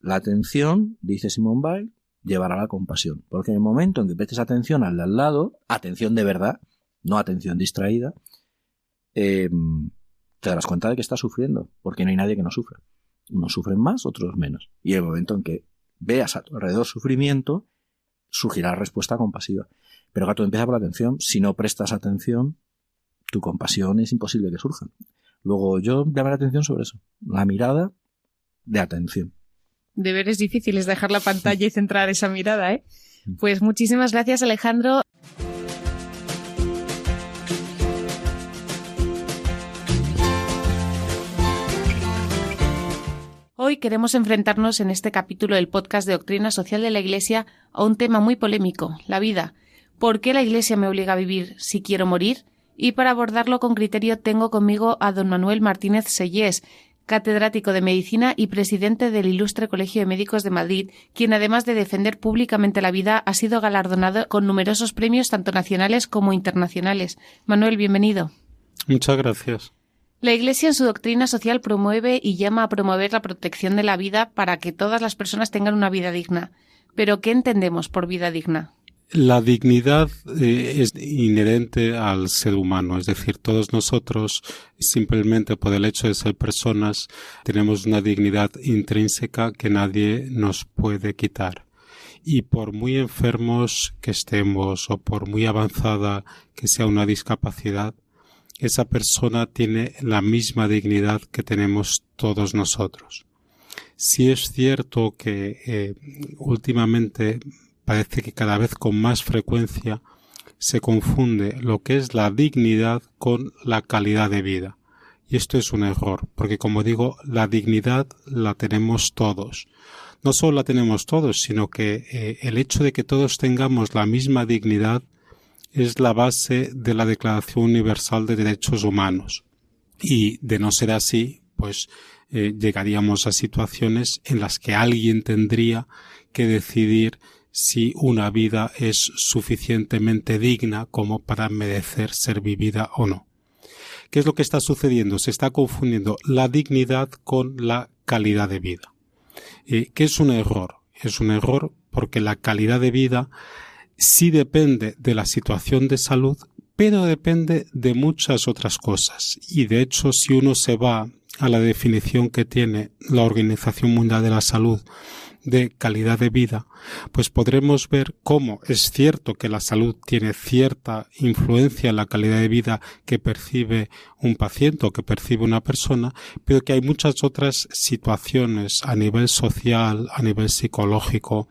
La atención, dice Simone Weil, llevará a la compasión. Porque en el momento en que prestes atención al de al lado, atención de verdad, no atención distraída, eh, te darás cuenta de que estás sufriendo, porque no hay nadie que no sufra. Unos sufren más, otros menos. Y en el momento en que veas a tu alrededor sufrimiento, surgirá la respuesta compasiva. Pero gato empieza por la atención. Si no prestas atención, tu compasión es imposible que surja. Luego yo llamaré la atención sobre eso. La mirada de atención deberes difíciles dejar la pantalla y centrar esa mirada, ¿eh? Pues muchísimas gracias, Alejandro. Hoy queremos enfrentarnos en este capítulo del podcast de Doctrina Social de la Iglesia a un tema muy polémico, la vida. ¿Por qué la Iglesia me obliga a vivir si quiero morir? Y para abordarlo con criterio tengo conmigo a don Manuel Martínez Sellés, catedrático de Medicina y presidente del Ilustre Colegio de Médicos de Madrid, quien además de defender públicamente la vida ha sido galardonado con numerosos premios tanto nacionales como internacionales. Manuel, bienvenido. Muchas gracias. La Iglesia en su doctrina social promueve y llama a promover la protección de la vida para que todas las personas tengan una vida digna. Pero ¿qué entendemos por vida digna? La dignidad eh, es inherente al ser humano, es decir, todos nosotros simplemente por el hecho de ser personas tenemos una dignidad intrínseca que nadie nos puede quitar. Y por muy enfermos que estemos o por muy avanzada que sea una discapacidad, esa persona tiene la misma dignidad que tenemos todos nosotros. Si es cierto que eh, últimamente parece que cada vez con más frecuencia se confunde lo que es la dignidad con la calidad de vida. Y esto es un error, porque como digo, la dignidad la tenemos todos. No solo la tenemos todos, sino que eh, el hecho de que todos tengamos la misma dignidad es la base de la Declaración Universal de Derechos Humanos. Y de no ser así, pues eh, llegaríamos a situaciones en las que alguien tendría que decidir si una vida es suficientemente digna como para merecer ser vivida o no. ¿Qué es lo que está sucediendo? Se está confundiendo la dignidad con la calidad de vida. Eh, ¿Qué es un error? Es un error porque la calidad de vida sí depende de la situación de salud, pero depende de muchas otras cosas. Y de hecho, si uno se va a la definición que tiene la Organización Mundial de la Salud de calidad de vida, pues podremos ver cómo es cierto que la salud tiene cierta influencia en la calidad de vida que percibe un paciente o que percibe una persona, pero que hay muchas otras situaciones a nivel social, a nivel psicológico,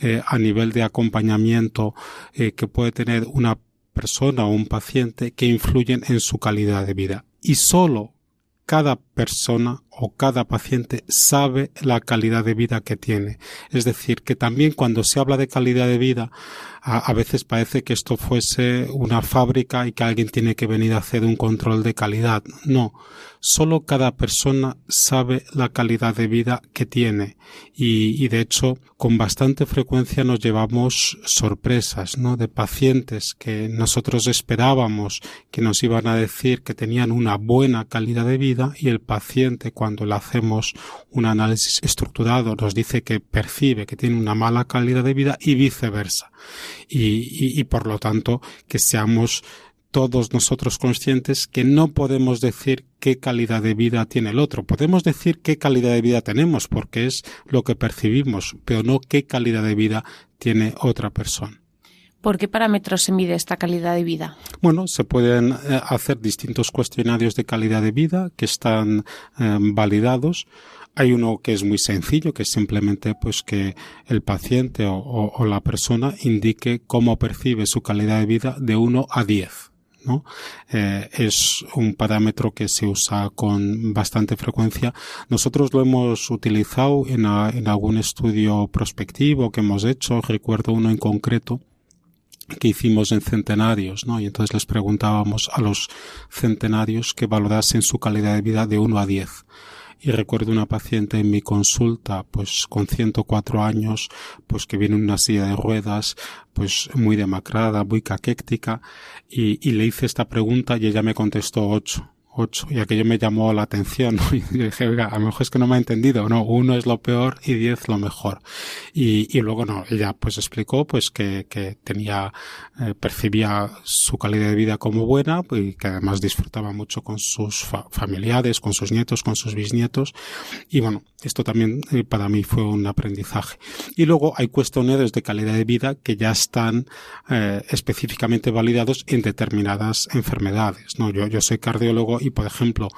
eh, a nivel de acompañamiento eh, que puede tener una persona o un paciente que influyen en su calidad de vida. Y solo cada persona o cada paciente sabe la calidad de vida que tiene. Es decir, que también cuando se habla de calidad de vida, a, veces parece que esto fuese una fábrica y que alguien tiene que venir a hacer un control de calidad. No, solo cada persona sabe la calidad de vida que tiene y, de hecho con bastante frecuencia nos llevamos sorpresas, ¿no? De pacientes que nosotros esperábamos que nos iban a decir que tenían una buena calidad de vida y el paciente le hacemos un análisis estructurado nos dice que percibe que tiene una mala calidad de vida y viceversa. Y, y, por lo tanto que seamos todos nosotros conscientes que no podemos decir qué calidad de vida tiene el otro. Podemos decir qué calidad de vida tenemos porque es lo que percibimos, pero no qué calidad de vida tiene otra persona. ¿Por qué parámetros se mide esta calidad de vida? Bueno, se pueden eh, hacer distintos cuestionarios de calidad de vida que están eh, validados. Hay uno que es muy sencillo, que es simplemente pues que el paciente o, la persona indique cómo percibe su calidad de vida de 1 a 10. ¿no? Eh, es un parámetro que se usa con bastante frecuencia. Nosotros lo hemos utilizado en algún estudio prospectivo que hemos hecho. Recuerdo uno en concreto que hicimos en centenarios, ¿no? Y entonces les preguntábamos a los centenarios que valorasen su calidad de vida de 1 a 10. Y recuerdo una paciente en mi consulta, pues con 104 años, pues que viene en una silla de ruedas, pues muy demacrada, muy caquéctica, y, y le hice esta pregunta y ella me contestó 8 ocho y aquello me llamó la atención y dije oiga a lo mejor es que no me ha entendido no uno es lo peor y diez lo mejor y, y luego no ella pues explicó pues que, que tenía eh, percibía su calidad de vida como buena y que además disfrutaba mucho con sus familiares con sus nietos con sus bisnietos. Y bueno esto también eh, para mí fue un aprendizaje. Y luego hay cuestionarios de calidad de vida que ya están eh, específicamente validados en determinadas enfermedades no yo yo soy cardiólogo y, por ejemplo,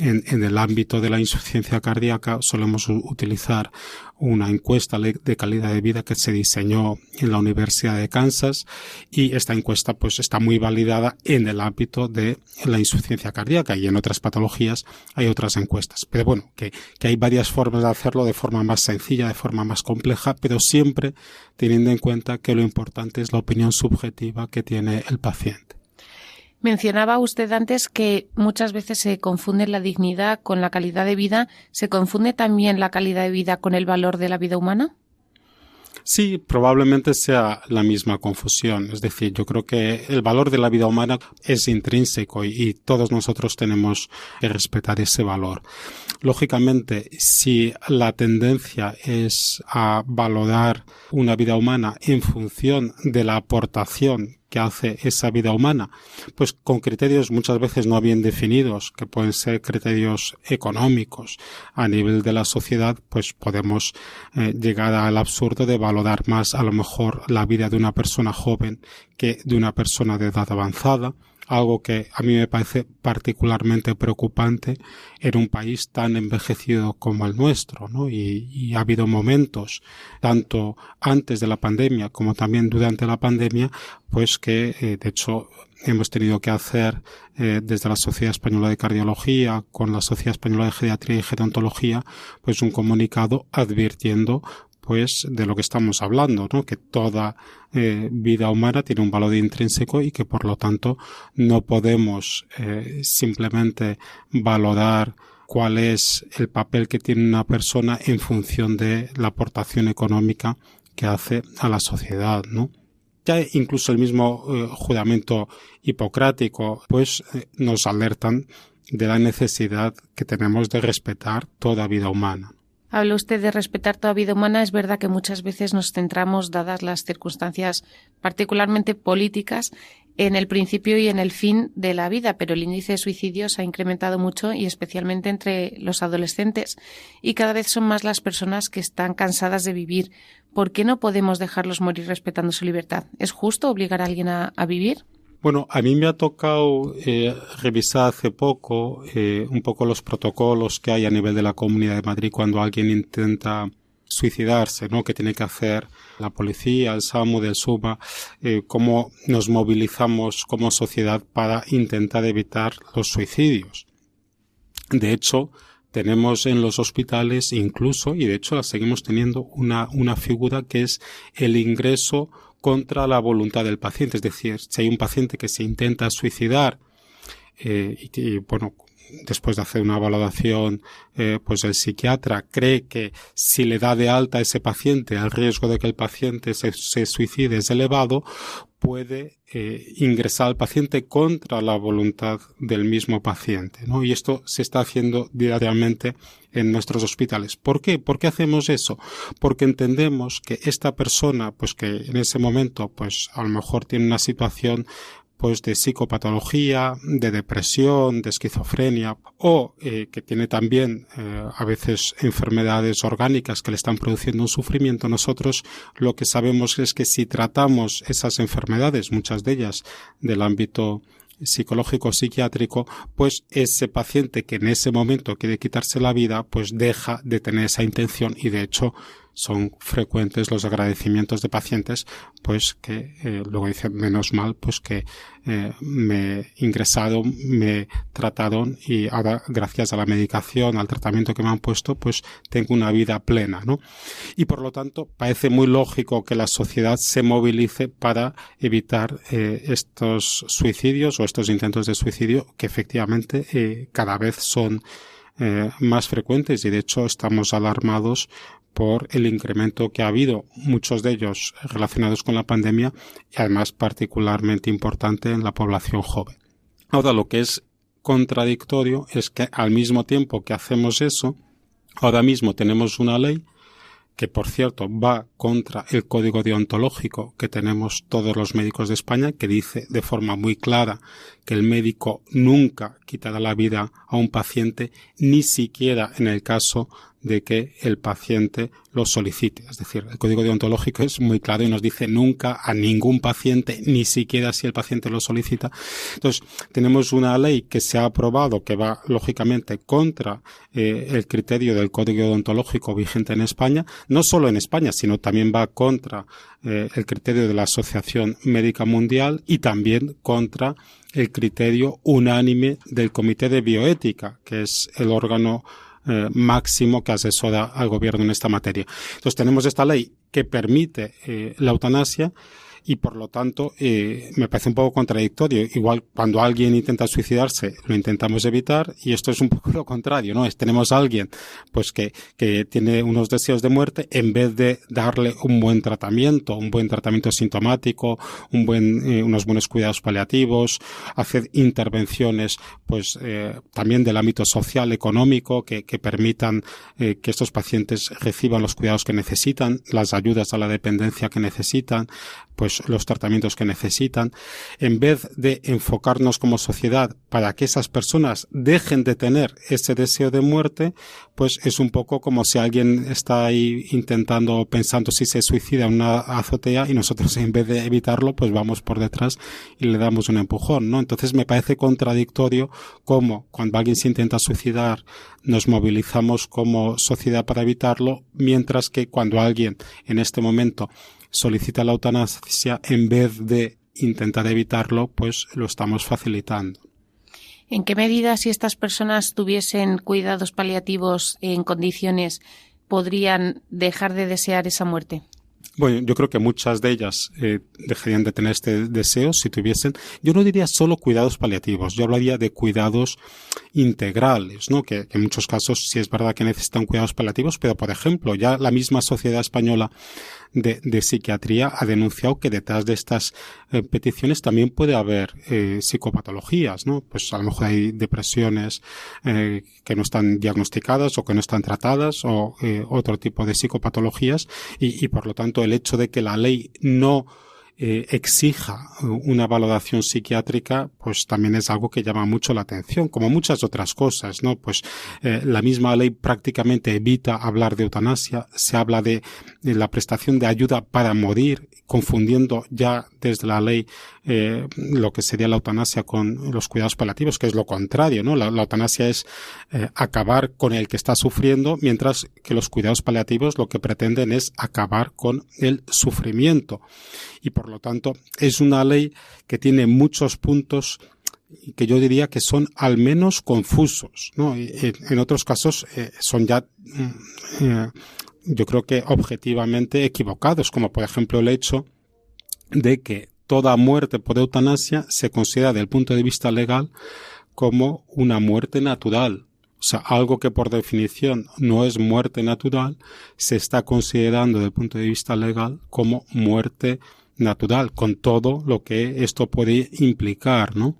en, en, el ámbito de la insuficiencia cardíaca solemos utilizar una encuesta de calidad de vida que se diseñó en la Universidad de Kansas y esta encuesta pues está muy validada en el ámbito de la insuficiencia cardíaca y en otras patologías hay otras encuestas. Pero bueno, que, que hay varias formas de hacerlo de forma más sencilla, de forma más compleja, pero siempre teniendo en cuenta que lo importante es la opinión subjetiva que tiene el paciente. Mencionaba usted antes que muchas veces se confunde la dignidad con la calidad de vida. ¿Se confunde también la calidad de vida con el valor de la vida humana? Sí, probablemente sea la misma confusión. Es decir, yo creo que el valor de la vida humana es intrínseco y, todos nosotros tenemos que respetar ese valor. Lógicamente, si la tendencia es a valorar una vida humana en función de la aportación que hace esa vida humana, pues con criterios muchas veces no bien definidos, que pueden ser criterios económicos. A nivel de la sociedad, pues podemos eh, llegar al absurdo de valorar más a lo mejor la vida de una persona joven que de una persona de edad avanzada, algo que a mí me parece particularmente preocupante en un país tan envejecido como el nuestro, ¿no? Y, ha habido momentos, tanto antes de la pandemia como también durante la pandemia, pues que, eh, de hecho, hemos tenido que hacer eh, desde la Sociedad Española de Cardiología con la Sociedad Española de Geriatría y Gerontología pues un comunicado advirtiendo pues de lo que estamos hablando, ¿no? Que toda eh, vida humana tiene un valor intrínseco y que por lo tanto no podemos eh, simplemente valorar cuál es el papel que tiene una persona en función de la aportación económica que hace a la sociedad, ¿no? Ya incluso el mismo eh, juramento hipocrático, pues nos alertan de la necesidad que tenemos de respetar toda vida humana. Habla usted de respetar toda vida humana. Es verdad que muchas veces nos centramos, dadas las circunstancias particularmente políticas, en el principio y en el fin de la vida, pero el índice de suicidios ha incrementado mucho y especialmente entre los adolescentes. Y cada vez son más las personas que están cansadas de vivir. ¿Por qué no podemos dejarlos morir respetando su libertad? ¿Es justo obligar a alguien a, a vivir? Bueno, a mí me ha tocado eh, revisar hace poco eh, un poco los protocolos que hay a nivel de la Comunidad de Madrid cuando alguien intenta suicidarse, ¿no? Que tiene que hacer la policía, el SAMU, del SUMA, eh, cómo nos movilizamos como sociedad para intentar evitar los suicidios. De hecho, tenemos en los hospitales incluso, y de hecho la seguimos teniendo, una, una figura que es el ingreso contra la voluntad del paciente. Es decir, si hay un paciente que se intenta suicidar eh, y, bueno, después de hacer una valoración, eh, pues el psiquiatra cree que si le da de alta a ese paciente, el riesgo de que el paciente se, suicide es elevado, puede eh, ingresar al paciente contra la voluntad del mismo paciente, ¿no? Y esto se está haciendo diariamente en nuestros hospitales. ¿Por qué? ¿Por qué hacemos eso? Porque entendemos que esta persona, pues que en ese momento, pues a lo mejor tiene una situación pues de psicopatología, de depresión, de esquizofrenia o eh, que tiene también eh, a veces enfermedades orgánicas que le están produciendo un sufrimiento, nosotros lo que sabemos es que si tratamos esas enfermedades, muchas de ellas del ámbito psicológico psiquiátrico, pues ese paciente que en ese momento quiere quitarse la vida, pues deja de tener esa intención y de hecho son frecuentes los agradecimientos de pacientes, pues que eh, luego dicen menos mal, pues que eh, me ingresaron, me trataron y ahora gracias a la medicación, al tratamiento que me han puesto, pues tengo una vida plena, ¿no? Y por lo tanto parece muy lógico que la sociedad se movilice para evitar eh, estos suicidios o estos intentos de suicidio que efectivamente eh, cada vez son más frecuentes y de hecho estamos alarmados por el incremento que ha habido, muchos de ellos relacionados con la pandemia y además particularmente importante en la población joven. Ahora lo que es contradictorio es que al mismo tiempo que hacemos eso, ahora mismo tenemos una ley que por cierto va contra el código deontológico que tenemos todos los médicos de España, que dice de forma muy clara que el médico nunca quitará la vida a un paciente, ni siquiera en el caso de que el paciente lo solicite. Es decir, el código deontológico es muy claro y nos dice nunca a ningún paciente, ni siquiera si el paciente lo solicita. Entonces, tenemos una ley que se ha aprobado que va lógicamente contra eh, el criterio del código deontológico vigente en España, no solo en España, sino también va contra eh, el criterio de la Asociación Médica Mundial y también contra el criterio unánime del Comité de Bioética, que es el órgano eh, máximo que asesora al gobierno en esta materia. Entonces tenemos esta ley que permite eh, la eutanasia y por lo tanto eh, me parece un poco contradictorio. Igual cuando alguien intenta suicidarse lo intentamos evitar y esto es un poco lo contrario, ¿no? Es tenemos a alguien pues que, que tiene unos deseos de muerte en vez de darle un buen tratamiento, un buen tratamiento sintomático, un buen, eh, unos buenos cuidados paliativos, hacer intervenciones pues eh, también del ámbito social, económico que, que permitan eh, que estos pacientes reciban los cuidados que necesitan, las ayudas a la dependencia que necesitan, pues los tratamientos que necesitan, en vez de enfocarnos como sociedad para que esas personas dejen de tener ese deseo de muerte, pues es un poco como si alguien está ahí intentando, pensando si se suicida en una azotea y nosotros en vez de evitarlo, pues vamos por detrás y le damos un empujón, ¿no? Entonces me parece contradictorio como cuando alguien se intenta suicidar nos movilizamos como sociedad para evitarlo, mientras que cuando alguien en este momento solicita la eutanasia, en vez de intentar evitarlo, pues lo estamos facilitando. ¿En qué medida si estas personas tuviesen cuidados paliativos en condiciones podrían dejar de desear esa muerte? Bueno, yo creo que muchas de ellas eh, dejarían de tener este deseo si tuviesen, yo no diría solo cuidados paliativos, yo hablaría de cuidados integrales, ¿no? Que, que, en muchos casos sí es verdad que necesitan cuidados paliativos, pero por ejemplo, ya la misma sociedad española de, de psiquiatría ha denunciado que detrás de estas eh, peticiones también puede haber eh, psicopatologías, ¿no? Pues a lo mejor hay depresiones eh, que no están diagnosticadas o que no están tratadas o otro tipo de psicopatologías y, y por lo tanto el hecho de que la ley no eh, exija una valoración psiquiátrica, pues también es algo que llama mucho la atención, como muchas otras cosas, ¿no? Pues eh, la misma ley prácticamente evita hablar de eutanasia, se habla de, de la prestación de ayuda para morir, confundiendo ya desde la ley eh, lo que sería la eutanasia con los cuidados paliativos, que es lo contrario, ¿no? La, eutanasia es eh, acabar con el que está sufriendo, mientras que los cuidados paliativos lo que pretenden es acabar con el sufrimiento. Y por lo tanto, es una ley que tiene muchos puntos que yo diría que son al menos confusos, ¿no? En otros casos eh, son ya eh, yo creo que objetivamente equivocados, como por ejemplo el hecho de que toda muerte por eutanasia se considera desde el punto de vista legal como una muerte natural. O sea, algo que por definición no es muerte natural, se está considerando desde el punto de vista legal como muerte natural, con todo lo que esto puede implicar, ¿no?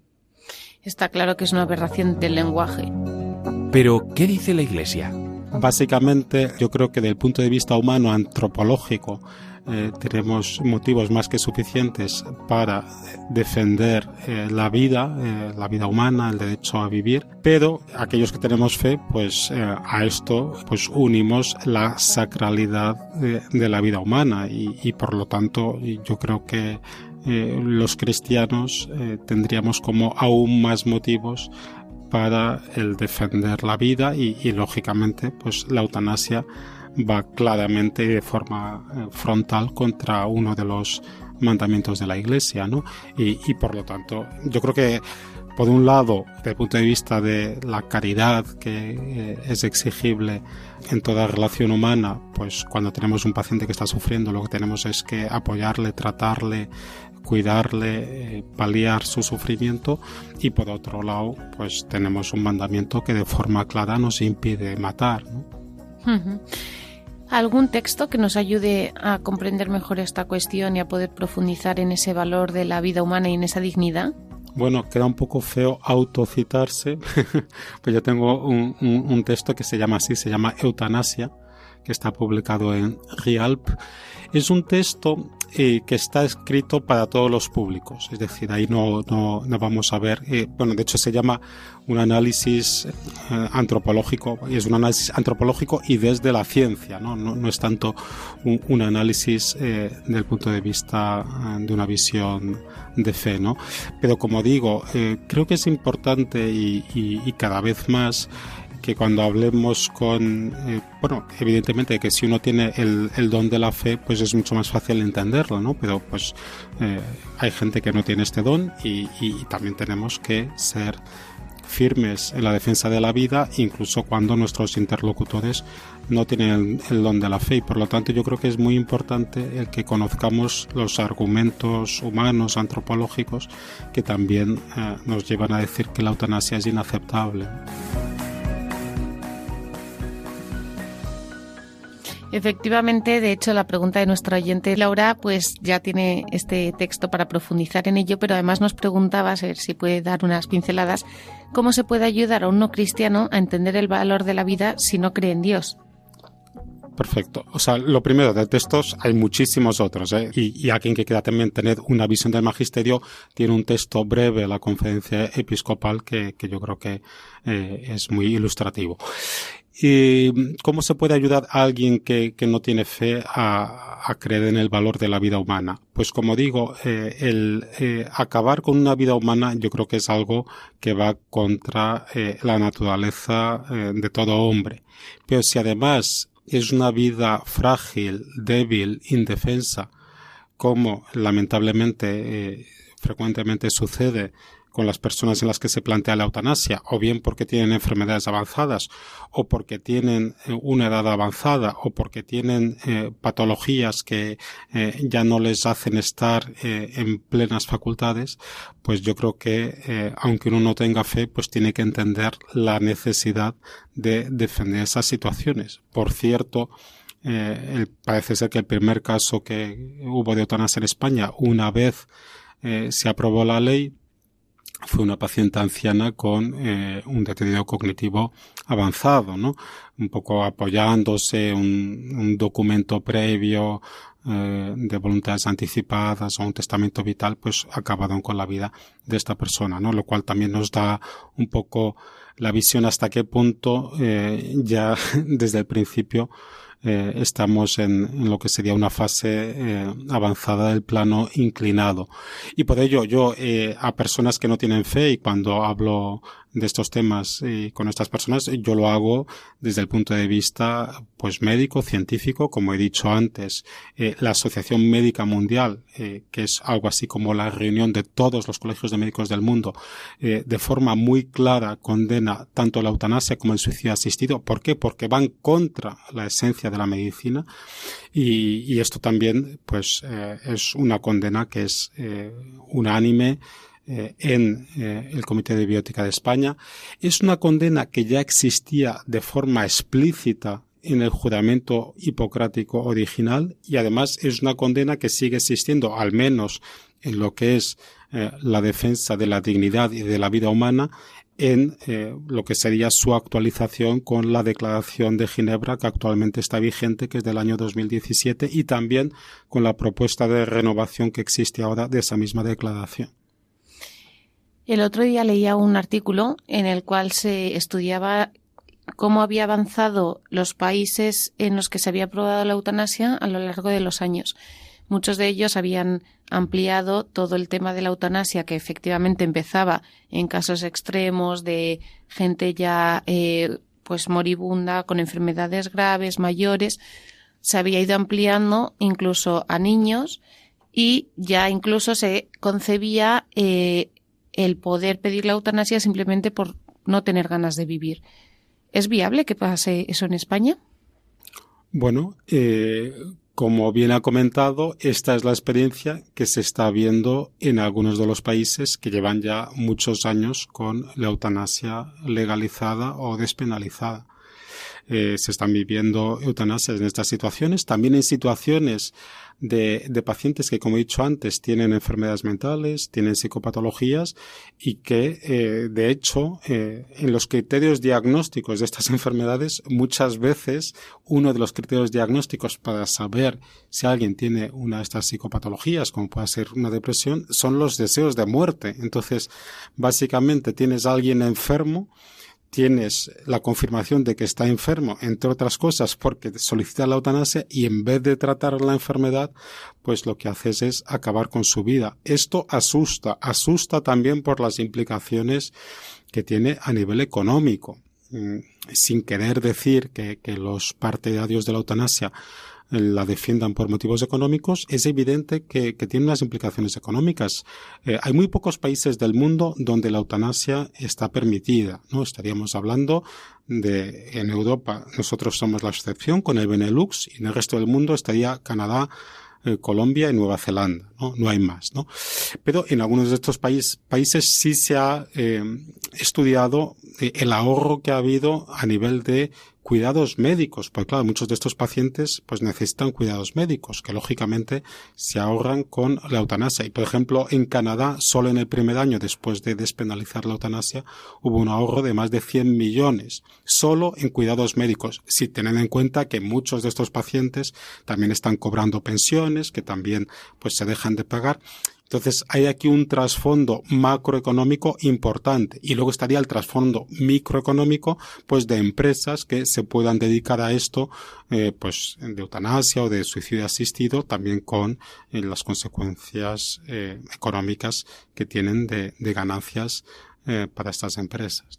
Está claro que es una aberración del lenguaje. Pero, ¿qué dice la Iglesia? Básicamente, yo creo que desde el punto de vista humano antropológico, eh, tenemos motivos más que suficientes para defender eh, la vida, eh, la vida humana, el derecho a vivir, pero aquellos que tenemos fe, pues eh, a esto pues unimos la sacralidad de, la vida humana y, y, por lo tanto yo creo que los cristianos tendríamos como aún más motivos para el defender la vida y, y lógicamente pues la eutanasia va claramente de forma eh, frontal contra uno de los mandamientos de la Iglesia, ¿no? Y, por lo tanto, yo creo que por un lado, desde el punto de vista de la caridad que eh, es exigible en toda relación humana, pues cuando tenemos un paciente que está sufriendo, lo que tenemos es que apoyarle, tratarle, cuidarle, eh, paliar su sufrimiento y por otro lado, pues tenemos un mandamiento que de forma clara nos impide matar, ¿no? ¿Algún texto que nos ayude a comprender mejor esta cuestión y a poder profundizar en ese valor de la vida humana y en esa dignidad? Bueno, queda un poco feo autocitarse, pues yo tengo un, un, un, texto que se llama así, se llama Eutanasia, que está publicado en Rialp. Es un texto eh, que está escrito para todos los públicos, es decir, ahí no, no, no vamos a ver, eh, bueno, de hecho se llama un análisis eh, antropológico, y es un análisis antropológico y desde la ciencia, no, no, no es tanto un, un análisis del punto de vista de una visión de fe, ¿no? Pero como digo, creo que es importante y, y, y cada vez más que cuando hablemos con, eh, bueno, evidentemente que si uno tiene el, el, don de la fe, pues es mucho más fácil entenderlo, ¿no? Pero pues eh, hay gente que no tiene este don y, también tenemos que ser firmes en la defensa de la vida, incluso cuando nuestros interlocutores no tienen el, el, don de la fe. Y por lo tanto yo creo que es muy importante el que conozcamos los argumentos humanos, antropológicos, que también eh, nos llevan a decir que la eutanasia es inaceptable. Efectivamente, de hecho, la pregunta de nuestra oyente Laura, pues ya tiene este texto para profundizar en ello, pero además nos preguntaba, a ver si puede dar unas pinceladas, cómo se puede ayudar a un no cristiano a entender el valor de la vida si no cree en Dios. Perfecto. O sea, lo primero, de textos hay muchísimos otros, ¿eh? y, y alguien que quiera también tener una visión del magisterio tiene un texto breve, la conferencia episcopal, que, que yo creo que eh, es muy ilustrativo. ¿Y cómo se puede ayudar a alguien que, que no tiene fe a, a, creer en el valor de la vida humana? Pues como digo, eh, el eh, acabar con una vida humana yo creo que es algo que va contra eh, la naturaleza de todo hombre. Pero si además es una vida frágil, débil, indefensa, como lamentablemente frecuentemente sucede con las personas en las que se plantea la eutanasia, o bien porque tienen enfermedades avanzadas, o porque tienen eh, una edad avanzada, o porque tienen eh, patologías que eh, ya no les hacen estar en plenas facultades, pues yo creo que, aunque uno no tenga fe, pues tiene que entender la necesidad de defender esas situaciones. Por cierto, parece ser que el primer caso que hubo de eutanasia en España, una vez se aprobó la ley, fue una paciente anciana con eh, un deterioro cognitivo avanzado, ¿no? Un poco apoyándose un, un documento previo eh, de voluntades anticipadas o un testamento vital, pues acabaron con la vida de esta persona, ¿no? Lo cual también nos da un poco la visión hasta qué punto eh, ya desde el principio eh, estamos en, lo que sería una fase eh, avanzada del plano inclinado. Y por ello yo eh, a personas que no tienen fe y cuando hablo de estos temas con estas personas, yo lo hago desde el punto de vista pues médico, científico, como he dicho antes, la Asociación Médica Mundial, que es algo así como la reunión de todos los colegios de médicos del mundo, de forma muy clara condena tanto la eutanasia como el suicidio asistido. ¿Por qué? Porque van contra la esencia de la medicina y, esto también pues es una condena que es unánime eh, en eh, el Comité de Biótica de España. Es una condena que ya existía de forma explícita en el juramento hipocrático original y además es una condena que sigue existiendo, al menos en lo que es eh, la defensa de la dignidad y de la vida humana, en eh, lo que sería su actualización con la Declaración de Ginebra que actualmente está vigente, que es del año 2017, y también con la propuesta de renovación que existe ahora de esa misma declaración. El otro día leía un artículo en el cual se estudiaba cómo había avanzado los países en los que se había aprobado la eutanasia a lo largo de los años. Muchos de ellos habían ampliado todo el tema de la eutanasia, que efectivamente empezaba en casos extremos de gente ya eh, pues moribunda, con enfermedades graves, mayores. Se había ido ampliando incluso a niños y ya incluso se concebía eh, el poder pedir la eutanasia simplemente por no tener ganas de vivir. ¿Es viable que pase eso en España? Bueno, eh, como bien ha comentado, esta es la experiencia que se está viendo en algunos de los países que llevan ya muchos años con la eutanasia legalizada o despenalizada. Eh, se están viviendo eutanasias en estas situaciones, también en situaciones de, de, pacientes que, como he dicho antes, tienen enfermedades mentales, tienen psicopatologías y que, eh, de hecho, eh, en los criterios diagnósticos de estas enfermedades, muchas veces uno de los criterios diagnósticos para saber si alguien tiene una de estas psicopatologías, como puede ser una depresión, son los deseos de muerte. Entonces, básicamente tienes a alguien enfermo, tienes la confirmación de que está enfermo, entre otras cosas, porque solicita la eutanasia y en vez de tratar la enfermedad, pues lo que haces es acabar con su vida. Esto asusta, asusta también por las implicaciones que tiene a nivel económico. Sin querer decir que, que los partidarios de la eutanasia la defiendan por motivos económicos, es evidente que, que tiene unas implicaciones económicas. Eh, hay muy pocos países del mundo donde la eutanasia está permitida, ¿no? Estaríamos hablando de, en Europa, nosotros somos la excepción con el Benelux y en el resto del mundo estaría Canadá, eh, Colombia y Nueva Zelanda, ¿no? No hay más, ¿no? Pero en algunos de estos país, países sí se ha eh, estudiado el ahorro que ha habido a nivel de cuidados médicos, porque claro, muchos de estos pacientes pues necesitan cuidados médicos, que lógicamente se ahorran con la eutanasia. Y por ejemplo, en Canadá, solo en el primer año después de despenalizar la eutanasia, hubo un ahorro de más de 100 millones, solo en cuidados médicos, si tienen en cuenta que muchos de estos pacientes también están cobrando pensiones, que también pues se dejan de pagar. Entonces hay aquí un trasfondo macroeconómico importante y luego estaría el trasfondo microeconómico pues de empresas que se puedan dedicar a esto eh, pues de eutanasia o de suicidio asistido también con eh, las consecuencias eh, económicas que tienen de, de ganancias para estas empresas.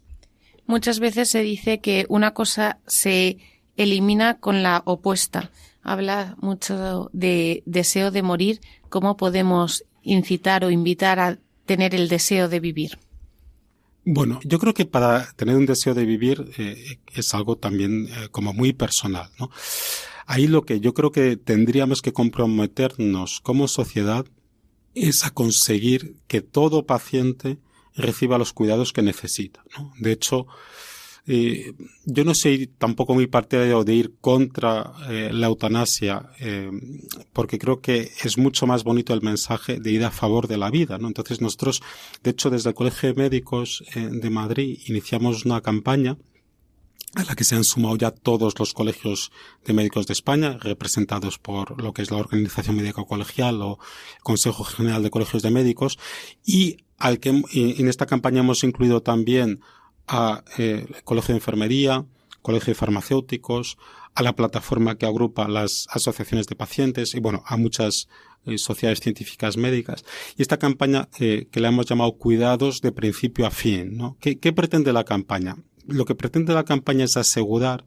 Muchas veces se dice que una cosa se elimina con la opuesta. Habla mucho de deseo de morir. ¿Cómo podemos incitar o invitar a tener el deseo de vivir? Bueno, yo creo que para tener un deseo de vivir eh, es algo también eh, como muy personal, ¿no? Ahí lo que yo creo que tendríamos que comprometernos como sociedad es a conseguir que todo paciente reciba los cuidados que necesita, ¿no? De hecho, eh, yo no soy tampoco muy partidario de ir contra eh, la eutanasia, eh, porque creo que es mucho más bonito el mensaje de ir a favor de la vida, ¿no? Entonces nosotros, de hecho, desde el Colegio de Médicos de Madrid iniciamos una campaña a la que se han sumado ya todos los colegios de médicos de España, representados por lo que es la Organización Médica Colegial o Consejo General de Colegios de Médicos, y al que en esta campaña hemos incluido también a eh, Colegio de Enfermería, Colegio de Farmacéuticos, a la plataforma que agrupa las asociaciones de pacientes y bueno, a muchas eh, sociedades científicas médicas. Y esta campaña eh, que le hemos llamado Cuidados de principio a fin, ¿no? ¿Qué, ¿Qué pretende la campaña? Lo que pretende la campaña es asegurar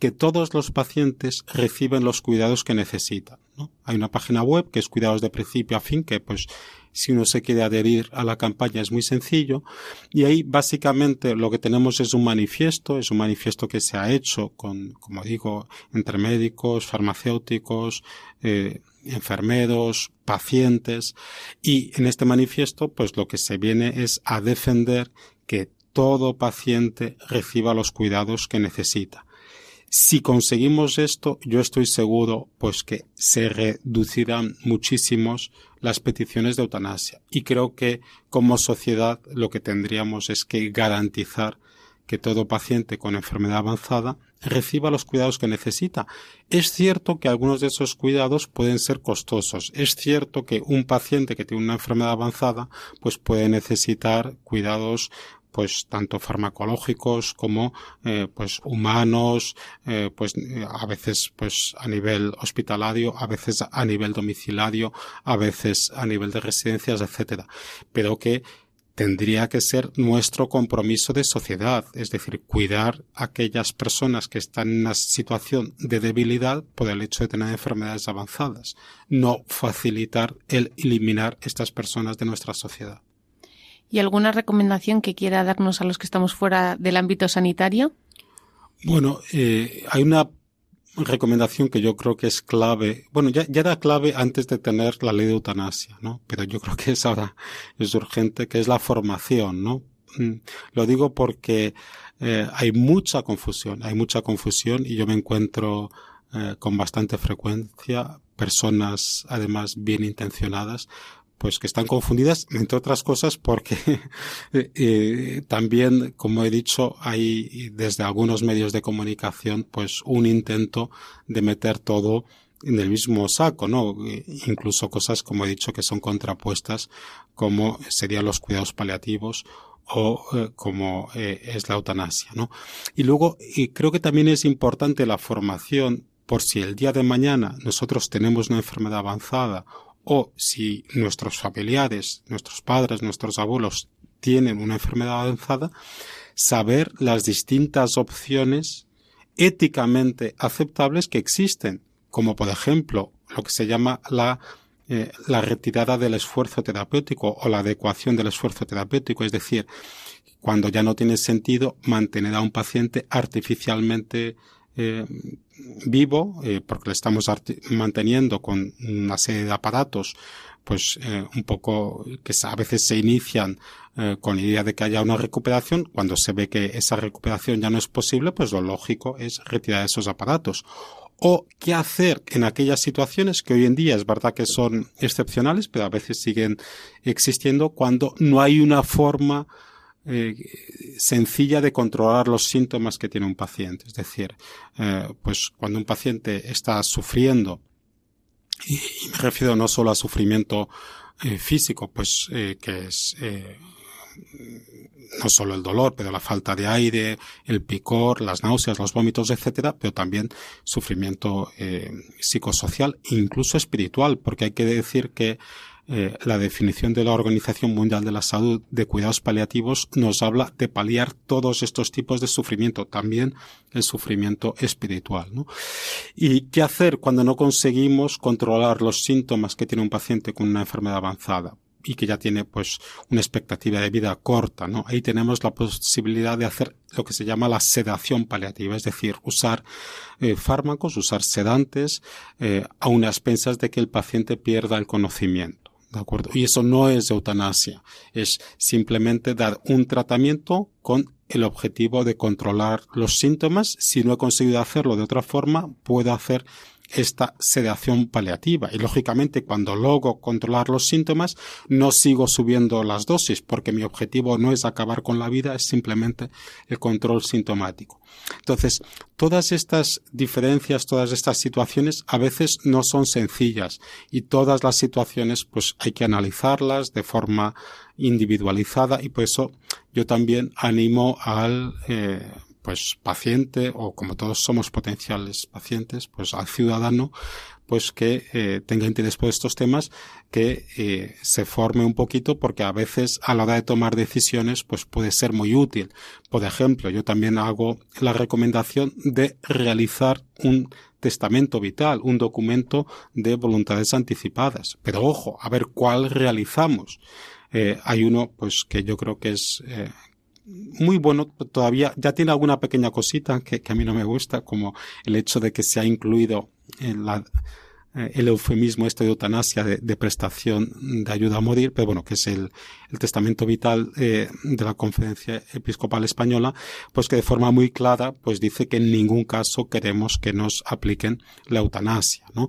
que todos los pacientes reciben los cuidados que necesitan. ¿no? Hay una página web que es cuidados de principio a fin que pues si uno se quiere adherir a la campaña es muy sencillo. Y ahí básicamente lo que tenemos es un manifiesto, es un manifiesto que se ha hecho con, como digo, entre médicos, farmacéuticos, eh, enfermeros, pacientes. Y en este manifiesto, pues lo que se viene es a defender que todo paciente reciba los cuidados que necesita. Si conseguimos esto, yo estoy seguro pues que se reducirán muchísimos las peticiones de eutanasia. Y creo que como sociedad lo que tendríamos es que garantizar que todo paciente con enfermedad avanzada reciba los cuidados que necesita. Es cierto que algunos de esos cuidados pueden ser costosos. Es cierto que un paciente que tiene una enfermedad avanzada pues puede necesitar cuidados pues tanto farmacológicos como eh, pues humanos eh, pues a veces pues a nivel hospitalario a veces a nivel domiciliario a veces a nivel de residencias etcétera pero que tendría que ser nuestro compromiso de sociedad, es decir, cuidar a aquellas personas que están en una situación de debilidad por el hecho de tener enfermedades avanzadas, no facilitar el eliminar estas personas de nuestra sociedad. ¿Y alguna recomendación que quiera darnos a los que estamos fuera del ámbito sanitario? Bueno, eh, hay una recomendación que yo creo que es clave. Bueno, ya, era clave antes de tener la ley de eutanasia, ¿no? Pero yo creo que es ahora, es urgente, que es la formación, ¿no? Mm, lo digo porque eh, hay mucha confusión, hay mucha confusión y yo me encuentro eh, con bastante frecuencia personas, además bien intencionadas, pues que están confundidas, entre otras cosas, porque eh, eh, también, como he dicho, hay desde algunos medios de comunicación, pues un intento de meter todo en el mismo saco, ¿no? Incluso cosas, como he dicho, que son contrapuestas, como serían los cuidados paliativos o eh, como es la eutanasia, ¿no? Y luego, y creo que también es importante la formación por si el día de mañana nosotros tenemos una enfermedad avanzada o si nuestros familiares, nuestros padres, nuestros abuelos tienen una enfermedad avanzada, saber las distintas opciones éticamente aceptables que existen, como por ejemplo lo que se llama la, eh, la retirada del esfuerzo terapéutico o la adecuación del esfuerzo terapéutico, es decir, cuando ya no tiene sentido mantener a un paciente artificialmente eh, vivo, eh, porque le estamos manteniendo con una serie de aparatos, pues eh, un poco que a veces se inician con la idea de que haya una recuperación, cuando se ve que esa recuperación ya no es posible, pues lo lógico es retirar esos aparatos. O qué hacer en aquellas situaciones que hoy en día es verdad que son excepcionales, pero a veces siguen existiendo cuando no hay una forma eh, sencilla de controlar los síntomas que tiene un paciente. Es decir, eh, pues cuando un paciente está sufriendo, y, me refiero no solo a sufrimiento eh, físico, pues que es no solo el dolor, pero la falta de aire, el picor, las náuseas, los vómitos, etcétera, pero también sufrimiento psicosocial incluso espiritual, porque hay que decir que eh, la definición de la Organización Mundial de la Salud de cuidados paliativos nos habla de paliar todos estos tipos de sufrimiento, también el sufrimiento espiritual. ¿no? ¿Y qué hacer cuando no conseguimos controlar los síntomas que tiene un paciente con una enfermedad avanzada? y que ya tiene pues una expectativa de vida corta, ¿no? Ahí tenemos la posibilidad de hacer lo que se llama la sedación paliativa, es decir, usar eh, fármacos, usar sedantes, eh, a unas de que el paciente pierda el conocimiento. ¿De acuerdo? Y eso no es eutanasia, es simplemente dar un tratamiento con el objetivo de controlar los síntomas. Si no he conseguido hacerlo de otra forma, puedo hacer esta sedación paliativa. Y lógicamente cuando logro controlar los síntomas, no sigo subiendo las dosis porque mi objetivo no es acabar con la vida, es simplemente el control sintomático. Entonces, todas estas diferencias, todas estas situaciones a veces no son sencillas y todas las situaciones pues hay que analizarlas de forma individualizada y por eso yo también animo al eh, pues paciente o como todos somos potenciales pacientes, pues al ciudadano, pues que eh, tenga interés por estos temas, que eh, se forme un poquito porque a veces a la hora de tomar decisiones pues puede ser muy útil. Por ejemplo, yo también hago la recomendación de realizar un testamento vital, un documento de voluntades anticipadas. Pero ojo, a ver cuál realizamos. Eh, hay uno pues que yo creo que es eh, muy bueno todavía, ya tiene alguna pequeña cosita que, a mí no me gusta, como el hecho de que se ha incluido en la, eh, el eufemismo este de eutanasia de, prestación de ayuda a morir, pero bueno, que es el, el testamento vital eh, de la Conferencia Episcopal Española, pues que de forma muy clara, pues dice que en ningún caso queremos que nos apliquen la eutanasia, ¿no?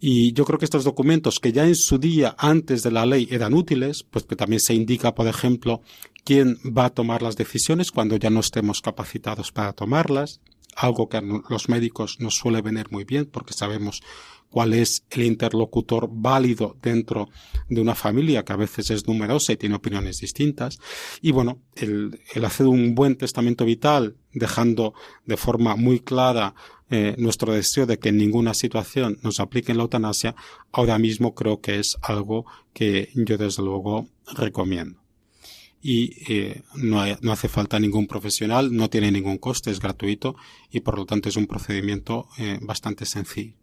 Y yo creo que estos documentos que ya en su día, antes de la ley, eran útiles, pues que también se indica, por ejemplo, quién va a tomar las decisiones cuando ya no estemos capacitados para tomarlas, algo que a los médicos nos suele venir muy bien porque sabemos cuál es el interlocutor válido dentro de una familia que a veces es numerosa y tiene opiniones distintas. Y bueno, el, hacer un buen testamento vital, dejando de forma muy clara eh, nuestro deseo de que en ninguna situación nos apliquen la eutanasia, ahora mismo creo que es algo que yo desde luego recomiendo y eh, no, no, hace falta ningún profesional, no tiene ningún coste, es gratuito y por lo tanto es un procedimiento eh, bastante sencillo.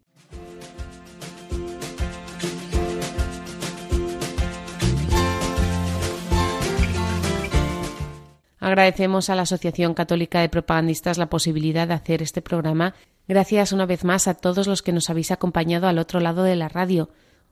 Agradecemos a la Asociación Católica de Propagandistas la posibilidad de hacer este programa. Gracias una vez más a todos los que nos habéis acompañado al otro lado de la radio.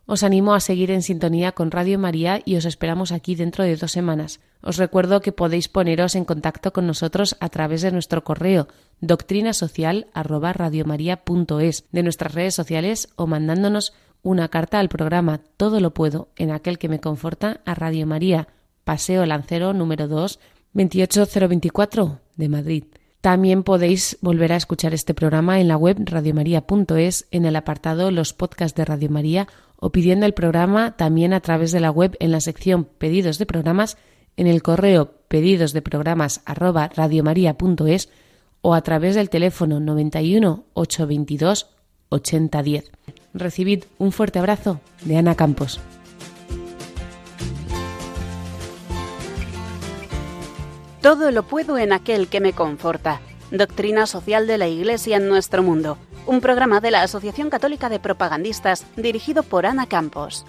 Os animo a seguir en sintonía con Radio María y os esperamos aquí dentro de dos semanas. Os recuerdo que podéis poneros en contacto con nosotros a través de nuestro correo doctrinasocial@radiomaria.es, de nuestras redes sociales o mandándonos una carta al programa Todo lo puedo en aquel que me conforta a Radio María, Paseo Lancero número 2, 28024 de Madrid. También podéis volver a escuchar este programa en la web radiomaria.es en el apartado Los podcasts de Radio María o pidiendo el programa también a través de la web en la sección Pedidos de programas en el correo pedidos o a través del teléfono 91 822 8010. Recibid un fuerte abrazo de Ana Campos. Todo lo puedo en aquel que me conforta. Doctrina social de la Iglesia en nuestro mundo un programa de la Asociación Católica de Propagandistas dirigido por Ana Campos.